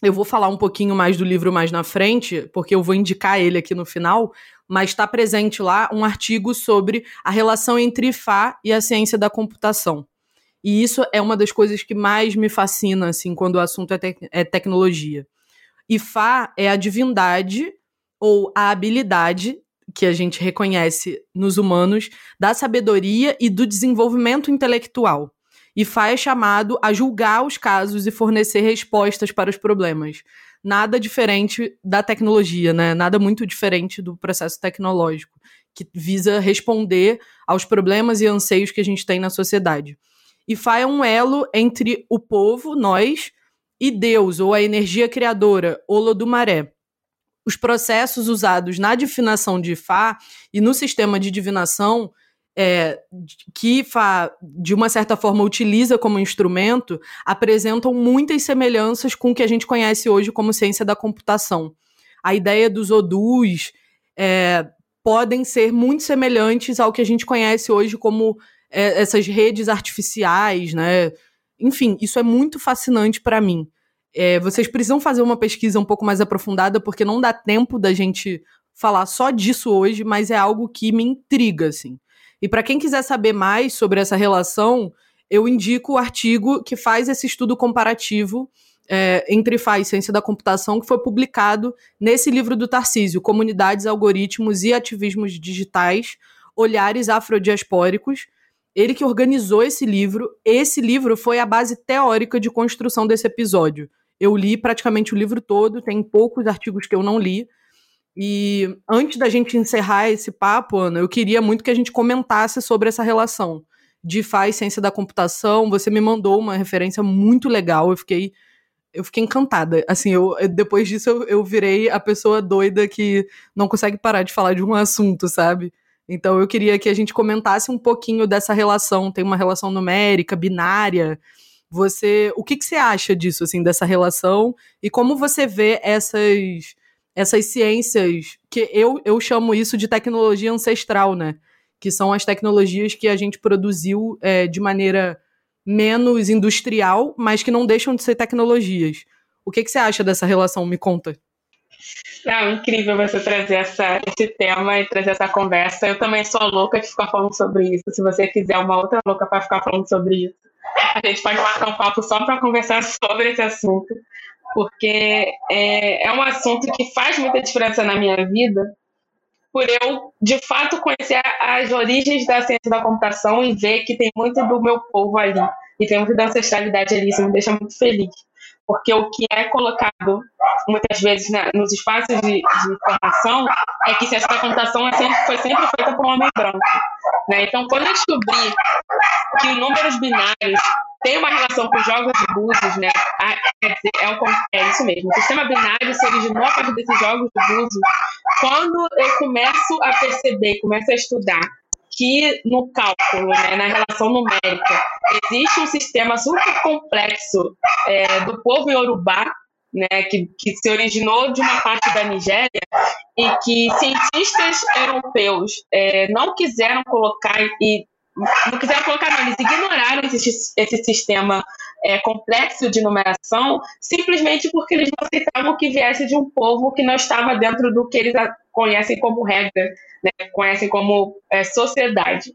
eu vou falar um pouquinho mais do livro mais na frente, porque eu vou indicar ele aqui no final, mas está presente lá um artigo sobre a relação entre Fá e a ciência da computação. E isso é uma das coisas que mais me fascina, assim, quando o assunto é, te é tecnologia. É a divindade ou a habilidade que a gente reconhece nos humanos da sabedoria e do desenvolvimento intelectual e Fá é chamado a julgar os casos e fornecer respostas para os problemas. Nada diferente da tecnologia, né? Nada muito diferente do processo tecnológico, que visa responder aos problemas e anseios que a gente tem na sociedade. E Fá é um elo entre o povo, nós, e Deus, ou a energia criadora, Olodumaré. Os processos usados na divinação de Fá e no sistema de divinação é, que de uma certa forma, utiliza como instrumento, apresentam muitas semelhanças com o que a gente conhece hoje como ciência da computação. A ideia dos odus é, podem ser muito semelhantes ao que a gente conhece hoje como é, essas redes artificiais, né? Enfim, isso é muito fascinante para mim. É, vocês precisam fazer uma pesquisa um pouco mais aprofundada, porque não dá tempo da gente falar só disso hoje, mas é algo que me intriga, assim. E para quem quiser saber mais sobre essa relação, eu indico o artigo que faz esse estudo comparativo é, entre FA e Ciência da Computação, que foi publicado nesse livro do Tarcísio, Comunidades, Algoritmos e Ativismos Digitais, Olhares Afrodiaspóricos, ele que organizou esse livro. Esse livro foi a base teórica de construção desse episódio. Eu li praticamente o livro todo, tem poucos artigos que eu não li. E antes da gente encerrar esse papo, Ana, eu queria muito que a gente comentasse sobre essa relação de faz ciência da computação. Você me mandou uma referência muito legal, eu fiquei eu fiquei encantada. Assim, eu depois disso eu, eu virei a pessoa doida que não consegue parar de falar de um assunto, sabe? Então eu queria que a gente comentasse um pouquinho dessa relação. Tem uma relação numérica, binária. Você, o que, que você acha disso, assim, dessa relação e como você vê essas essas ciências que eu, eu chamo isso de tecnologia ancestral, né? Que são as tecnologias que a gente produziu é, de maneira menos industrial, mas que não deixam de ser tecnologias. O que, que você acha dessa relação? Me conta. Não, incrível você trazer essa, esse tema e trazer essa conversa. Eu também sou louca de ficar falando sobre isso. Se você quiser uma outra louca para ficar falando sobre isso, a gente pode marcar um papo só para conversar sobre esse assunto, porque é, é um assunto que faz muita diferença na minha vida, por eu, de fato, conhecer as origens da ciência da computação e ver que tem muito do meu povo ali, e tem muito da ancestralidade ali. Isso me deixa muito feliz porque o que é colocado muitas vezes nos espaços de, de, informação é que essa computação é sempre, foi sempre feita por um homem branco. Né? Então, quando eu descobri que números binários têm uma relação com jogos de búzios, né? quer dizer, é, o, é isso mesmo. O sistema binário se originou a partir desses jogos de búzios. Quando eu começo a perceber, começo a estudar que no cálculo, né, na relação numérica, existe um sistema super complexo é, do povo iorubá, né, que, que se originou de uma parte da Nigéria e que cientistas europeus é, não quiseram colocar e não quiseram colocar, não, eles ignoraram esse, esse sistema é, complexo de numeração simplesmente porque eles não aceitavam que viesse de um povo que não estava dentro do que eles conhecem como regra, né, conhecem como é, sociedade.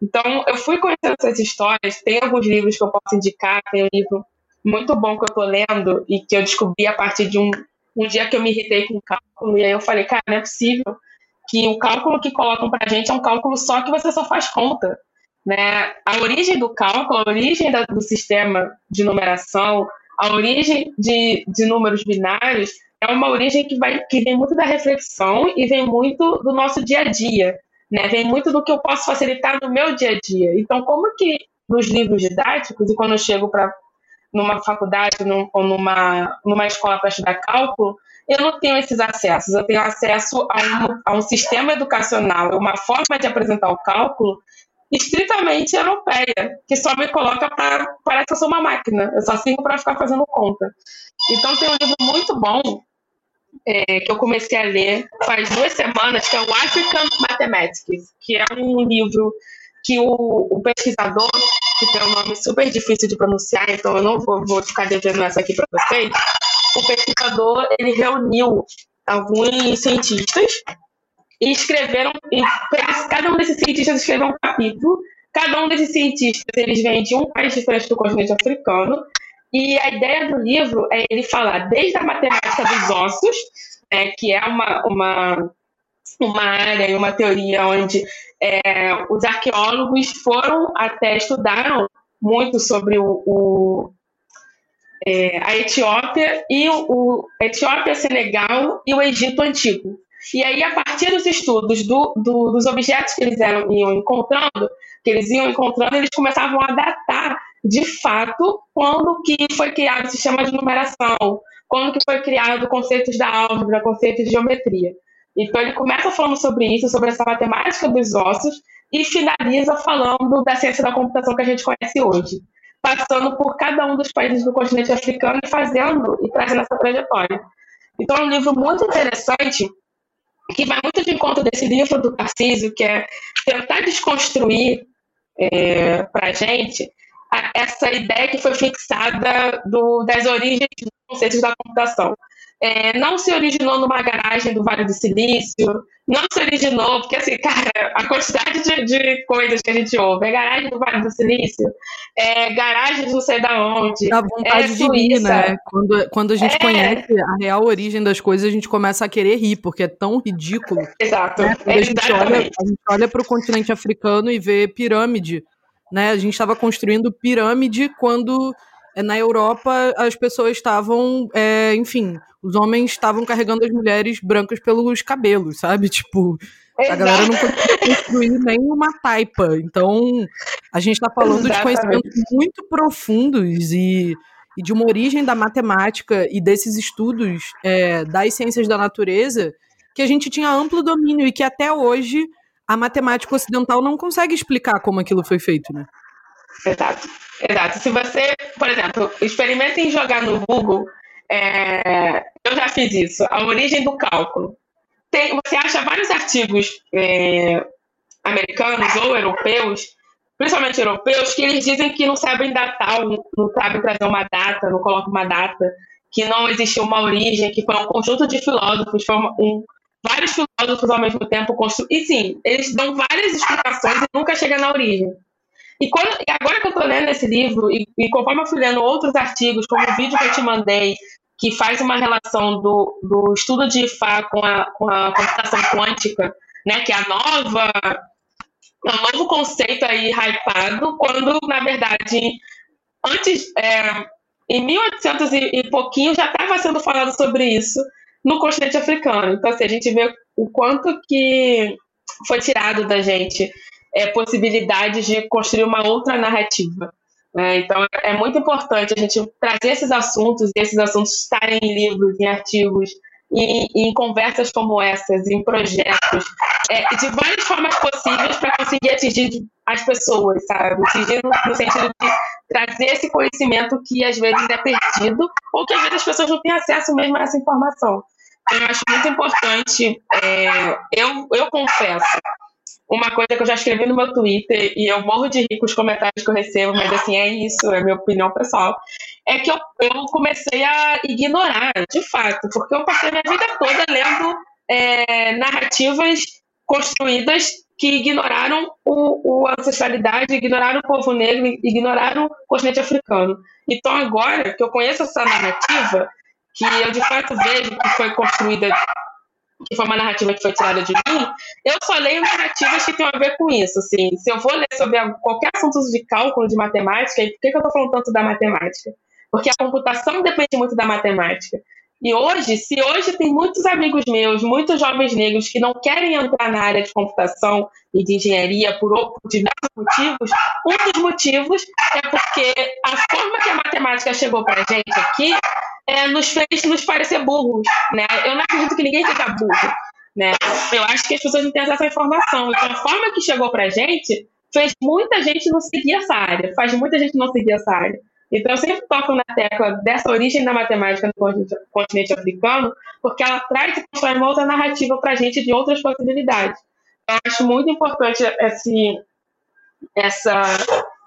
Então, eu fui conhecendo essas histórias, tem alguns livros que eu posso indicar, tem um livro muito bom que eu estou lendo e que eu descobri a partir de um, um dia que eu me irritei com o cálculo, e aí eu falei, cara, não é possível que o cálculo que colocam para a gente é um cálculo só que você só faz conta. Né? A origem do cálculo, a origem da, do sistema de numeração, a origem de, de números binários é uma origem que, vai, que vem muito da reflexão e vem muito do nosso dia a dia, né? Vem muito do que eu posso facilitar no meu dia a dia. Então, como que nos livros didáticos e quando eu chego para numa faculdade num, ou numa, numa escola para estudar cálculo, eu não tenho esses acessos. Eu tenho acesso a um, a um sistema educacional, uma forma de apresentar o cálculo estritamente europeia, que só me coloca para. Parece que eu sou uma máquina, eu só sirvo para ficar fazendo conta. Então, tem um livro muito bom é, que eu comecei a ler faz duas semanas, que é o African Mathematics, que é um livro que o, o pesquisador, que tem um nome super difícil de pronunciar, então eu não vou, vou ficar devendo essa aqui para vocês, o pesquisador ele reuniu alguns cientistas e escreveram, e cada um desses cientistas escreveu um capítulo, cada um desses cientistas eles vêm de um país diferente do continente africano, e a ideia do livro é ele falar desde a matemática dos ossos, é, que é uma, uma, uma área e uma teoria onde é, os arqueólogos foram até estudaram muito sobre o, o é, a Etiópia e o, o Etiópia, Senegal e o Egito Antigo. E aí, a partir dos estudos do, do, dos objetos que eles eram, iam encontrando, que eles iam encontrando, eles começavam a datar de fato, quando que foi criado o sistema de numeração, quando que foi criado conceitos da álgebra, conceitos de geometria. Então ele começa falando sobre isso, sobre essa matemática dos ossos, e finaliza falando da ciência da computação que a gente conhece hoje, passando por cada um dos países do continente africano e fazendo e trazendo essa trajetória. Então é um livro muito interessante que vai muito de encontro desse livro do Tarcísio, que é tentar desconstruir é, para a gente essa ideia que foi fixada do, das origens dos conceitos da computação é, não se originou numa garagem do Vale do Silício, não se originou, porque assim, cara, a quantidade de, de coisas que a gente ouve, é garagem do Vale do Silício, é garagem de não sei da onde. Dá vontade é de rir, né? Quando, quando a gente é... conhece a real origem das coisas, a gente começa a querer rir, porque é tão ridículo. Exato. Né? Quando a gente, olha, a gente olha para o continente africano e vê pirâmide. Né? A gente estava construindo pirâmide quando é, na Europa as pessoas estavam, é, enfim, os homens estavam carregando as mulheres brancas pelos cabelos, sabe? Tipo, a galera não conseguia construir nem uma taipa. Então, a gente está falando Exatamente. de conhecimentos muito profundos e, e, de uma origem da matemática e desses estudos é, das ciências da natureza que a gente tinha amplo domínio e que até hoje a matemática ocidental não consegue explicar como aquilo foi feito, né? Exato. Exato. Se você, por exemplo, experimenta em jogar no Google, é, eu já fiz isso, a origem do cálculo. Tem, você acha vários artigos é, americanos ou europeus, principalmente europeus, que eles dizem que não sabem datar, não sabem trazer uma data, não colocam uma data, que não existiu uma origem, que foi um conjunto de filósofos, foi um, vários filósofos ao mesmo tempo construíram. E sim, eles dão várias explicações e nunca chegam na origem. E, quando, agora que eu estou lendo esse livro, e, e, conforme eu fui lendo outros artigos, como o vídeo que eu te mandei, que faz uma relação do, do estudo de IFA com a, com a computação quântica, né, que é a nova, é um novo conceito aí hypado, quando, na verdade, antes, é, em 1800 e, e pouquinho, já estava sendo falado sobre isso no continente africano. Então, assim, a gente vê o quanto que foi tirado da gente é, possibilidades de construir uma outra narrativa. Né? Então, é muito importante a gente trazer esses assuntos e esses assuntos estarem em livros, em artigos, em, em conversas como essas, em projetos, é, de várias formas possíveis para conseguir atingir as pessoas, sabe? Atingir no, no, sentido de trazer esse conhecimento que às vezes é perdido ou que às vezes as pessoas não têm acesso mesmo a essa informação. Então, eu acho muito importante, é, eu, eu confesso, uma coisa que eu já escrevi no meu Twitter e eu morro de rir com os comentários que eu recebo, mas assim, é isso, é minha opinião pessoal, é que eu, eu comecei a ignorar, de fato, porque eu passei minha vida toda lendo é, narrativas construídas que ignoraram o, o, ancestralidade, ignoraram o povo negro, ignoraram o continente africano. Então agora que eu conheço essa narrativa, que eu de fato vejo que foi construída que foi uma narrativa que foi tirada de mim, eu só leio narrativas que têm a ver com isso. Assim, se eu vou ler sobre qualquer assunto de cálculo, de matemática, e por que, que eu estou falando tanto da matemática? Porque a computação depende muito da matemática. E hoje, se hoje tem muitos amigos meus, muitos jovens negros que não querem entrar na área de computação e de engenharia por, por diversos motivos, um dos motivos é porque a forma que a matemática chegou para a gente aqui é, nos fez nos parecer burros, né? Eu não acredito que ninguém seja burro, né? Eu acho que as pessoas não têm à informação. Então, a forma que chegou pra gente fez muita gente não seguir essa área, faz muita gente não seguir essa área. Então, eu sempre toco na tecla dessa origem da matemática no continente africano, porque ela traz e constrói uma outra narrativa para a gente de outras possibilidades. Eu acho muito importante esse, essa,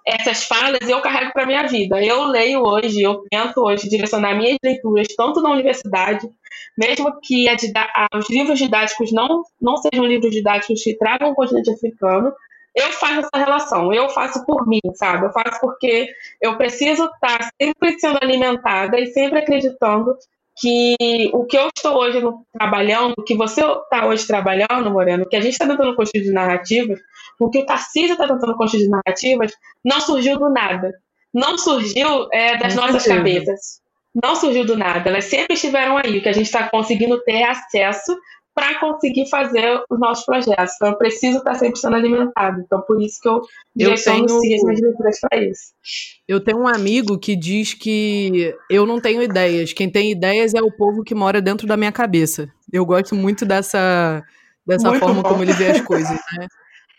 essas falas eu carrego para minha vida. Eu leio hoje, eu tento hoje direcionar minhas leituras, tanto na universidade, mesmo que os livros didáticos não, não sejam livros didáticos que tragam o continente africano, eu faço essa relação, eu faço por mim, sabe? Eu faço porque eu preciso estar sempre sendo alimentada e sempre acreditando que o que eu estou hoje trabalhando, o que você está hoje trabalhando, Moreno, que a gente está tentando construir de narrativas, o que o Tarcísio está tentando construir de narrativas, não surgiu do nada. Não surgiu é, das não nossas cabeças. Não surgiu do nada. Elas sempre estiveram aí. O que a gente está conseguindo ter acesso para conseguir fazer os nossos projetos. Então, eu preciso estar sempre sendo alimentado. Então, por isso que eu direciono tenho... sim as minhas leituras para isso. Eu tenho um amigo que diz que eu não tenho ideias. Quem tem ideias é o povo que mora dentro da minha cabeça. Eu gosto muito dessa, dessa forma bom. como ele vê as coisas, né?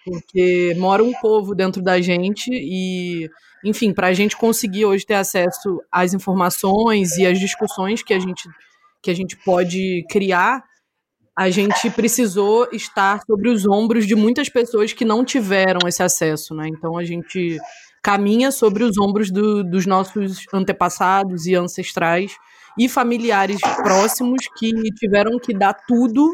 Porque mora um povo dentro da gente e, enfim, para a gente conseguir hoje ter acesso às informações e às discussões que a gente, que a gente pode criar, a gente precisou estar sobre os ombros de muitas pessoas que não tiveram esse acesso, né? Então a gente caminha sobre os ombros do, dos nossos antepassados e ancestrais e familiares próximos que tiveram que dar tudo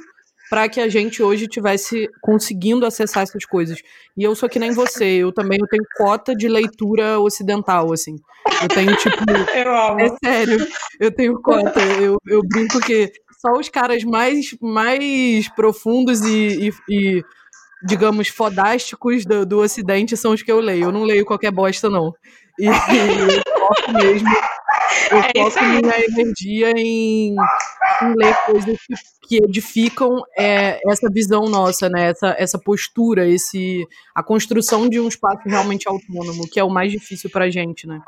para que a gente hoje tivesse conseguindo acessar essas coisas. E eu sou que nem você, eu também eu tenho cota de leitura ocidental, assim. Eu tenho, tipo. Eu amo. É sério, eu tenho cota. Eu, eu brinco que só os caras mais, mais profundos e, e, e digamos, fodásticos do, do Ocidente são os que eu leio. Eu não leio qualquer bosta, não. E, e eu foco mesmo. Eu é foco minha energia em, em, ler coisas que, que edificam é, essa visão nossa, né? Essa, essa postura, esse, a construção de um espaço realmente autônomo, que é o mais difícil pra gente, né?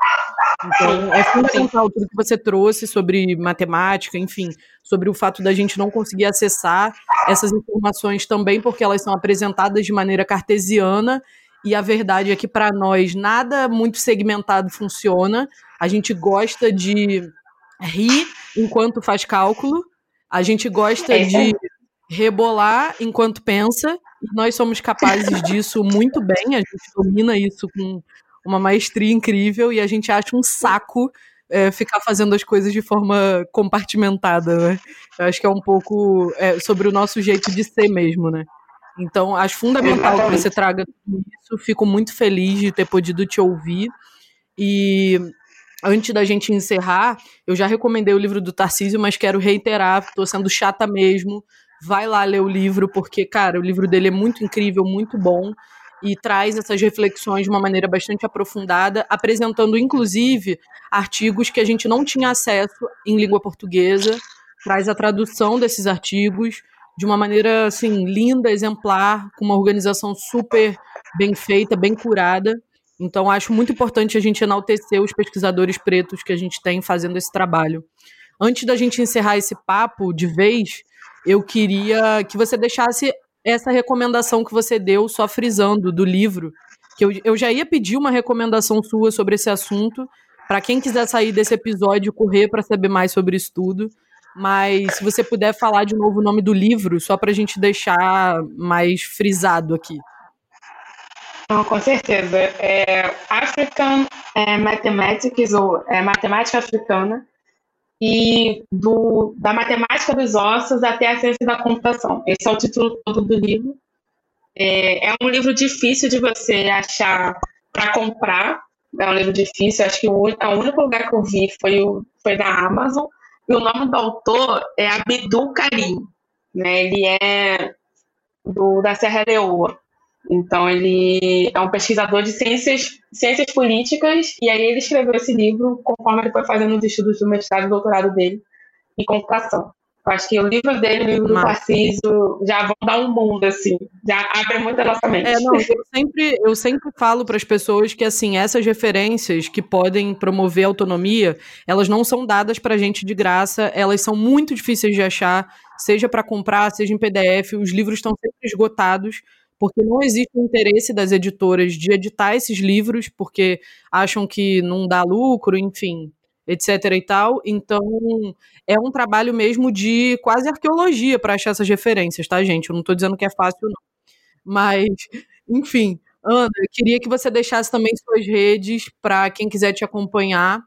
Então, é fundamental tudo que você trouxe sobre matemática, enfim, sobre o fato da gente não conseguir acessar essas informações também, porque elas são apresentadas de maneira cartesiana, e a verdade é que para nós nada muito segmentado funciona. A gente gosta de rir enquanto faz cálculo, a gente gosta é de rebolar enquanto pensa, nós somos capazes disso muito bem, a gente domina isso com uma maestria incrível e a gente acha um saco é, ficar fazendo as coisas de forma compartimentada, né? Eu acho que é um pouco é, sobre o nosso jeito de ser mesmo, né? Então, acho fundamental que você traga tudo isso. Fico muito feliz de ter podido te ouvir. E antes da gente encerrar, eu já recomendei o livro do Tarcísio, mas quero reiterar, estou sendo chata mesmo. Vai lá ler o livro, porque, cara, o livro dele é muito incrível, muito bom e traz essas reflexões de uma maneira bastante aprofundada, apresentando inclusive artigos que a gente não tinha acesso em língua portuguesa, traz a tradução desses artigos de uma maneira assim linda, exemplar, com uma organização super bem feita, bem curada. Então acho muito importante a gente enaltecer os pesquisadores pretos que a gente tem fazendo esse trabalho. Antes da gente encerrar esse papo de vez, eu queria que você deixasse essa recomendação que você deu, só frisando, do livro, que eu, eu já ia pedir uma recomendação sua sobre esse assunto, para quem quiser sair desse episódio, correr para saber mais sobre isso tudo. Mas se você puder falar de novo o nome do livro, só para a gente deixar mais frisado aqui. Não, com certeza. É African é, Mathematics, ou é, Matemática Africana, e do, da matemática dos ossos até a ciência da computação. Esse é o título todo do livro. É, é um livro difícil de você achar para comprar. É um livro difícil. Acho que o, o único lugar que eu vi foi, o, foi na Amazon. E o nome do autor é Abdul Karim. Né? Ele é do, da Serra Leoa. Então, ele é um pesquisador de ciências, ciências políticas, e aí ele escreveu esse livro conforme ele foi fazendo os estudos do mestrado e doutorado dele em computação. Eu acho que o livro dele, o livro do Tarcísio, já vão dar um mundo, assim, já abre muito a nossa mente. É, não, eu sempre, eu sempre falo para as pessoas que, assim, essas referências que podem promover autonomia, elas não são dadas para gente de graça, elas são muito difíceis de achar, seja para comprar, seja em PDF, os livros estão sempre esgotados, porque não existe o interesse das editoras de editar esses livros, porque acham que não dá lucro, enfim, etc e tal. Então, é um trabalho mesmo de quase arqueologia para achar essas referências, tá, gente? Eu não estou dizendo que é fácil, não. Mas, enfim, Ana, eu queria que você deixasse também suas redes para quem quiser te acompanhar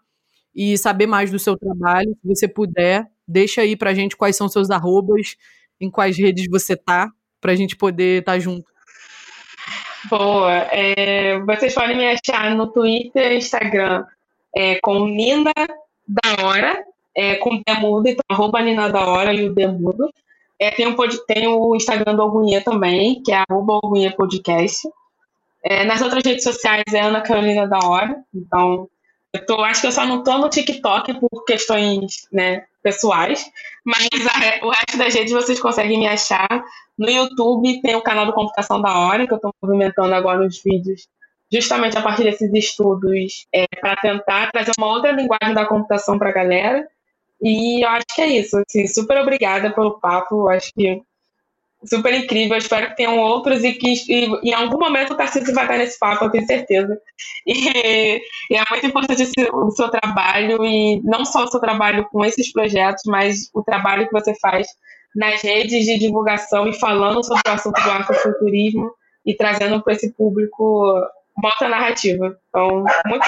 e saber mais do seu trabalho, se você puder, deixa aí pra gente quais são seus arrobas, em quais redes você tá, pra gente poder estar tá junto. Boa. É, vocês podem me achar no Twitter, Instagram, é, com Nina da Hora, é, com Demudo, então arroba Nina da Hora e o Demudo. É, tem, um, tem o Instagram do Algunha também, que é arroba Algunha Podcast. É, nas outras redes sociais é Ana Carolina da Hora, então Eu tô, acho que eu só não tô no TikTok por questões né, pessoais, mas a, o resto das redes vocês conseguem me achar. No YouTube tem o canal do Computação da Hora, que eu estou movimentando agora os vídeos, justamente a partir desses estudos, é, para tentar trazer uma outra linguagem da computação para a galera. E eu acho que é isso. Assim, super obrigada pelo papo. Acho que super incrível. Espero que tenham outros e que e, em algum momento o Tarcísio vai estar nesse papo, eu tenho certeza. E, e é muito importante esse, o seu trabalho, e não só o seu trabalho com esses projetos, mas o trabalho que você faz nas redes de divulgação e falando sobre o assunto do afrofuturismo e trazendo para esse público uma outra narrativa. Então, muito,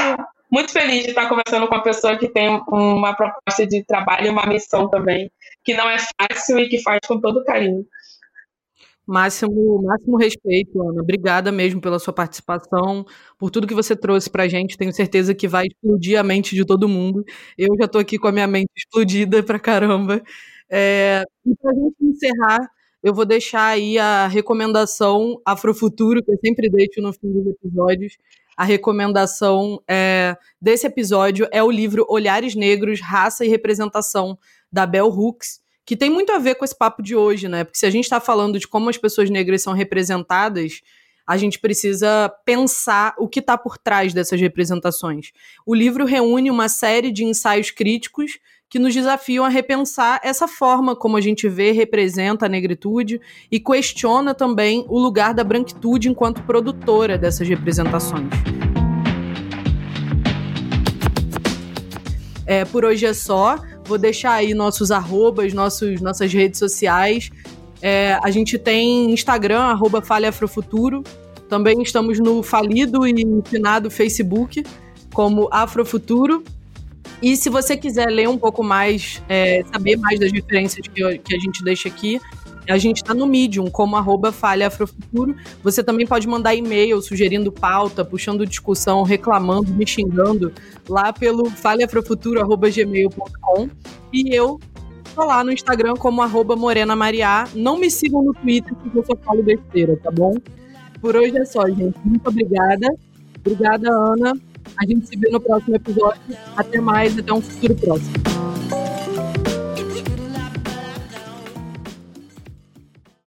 muito feliz de estar conversando com uma pessoa que tem uma proposta de trabalho e uma missão também, que não é fácil e que faz com todo carinho. Máximo, máximo respeito, Ana. Obrigada mesmo pela sua participação, por tudo que você trouxe para a gente. Tenho certeza que vai explodir a mente de todo mundo. Eu já estou aqui com a minha mente explodida pra caramba. É, e para a gente encerrar, eu vou deixar aí a recomendação Afrofuturo, que eu sempre deixo no fim dos episódios. A recomendação é, desse episódio é o livro Olhares Negros, Raça e Representação, da Bell Hooks que tem muito a ver com esse papo de hoje, né? Porque se a gente está falando de como as pessoas negras são representadas, a gente precisa pensar o que está por trás dessas representações. O livro reúne uma série de ensaios críticos que nos desafiam a repensar essa forma como a gente vê, representa a negritude e questiona também o lugar da branquitude enquanto produtora dessas representações. É, por hoje é só. Vou deixar aí nossos arrobas, nossos, nossas redes sociais. É, a gente tem Instagram, arroba Afrofuturo. Também estamos no falido e finado Facebook, como Afrofuturo. E se você quiser ler um pouco mais, é, saber mais das referências que, que a gente deixa aqui, a gente está no Medium, como arroba Falha Afrofuturo. Você também pode mandar e-mail sugerindo pauta, puxando discussão, reclamando, me xingando, lá pelo falhaafrofuturo.gmail.com. E eu tô lá no Instagram como arroba Morena Mariá. Não me sigam no Twitter, porque eu só falo besteira, tá bom? Por hoje é só, gente. Muito obrigada. Obrigada, Ana. A gente se vê no próximo episódio. Até mais, até um futuro próximo.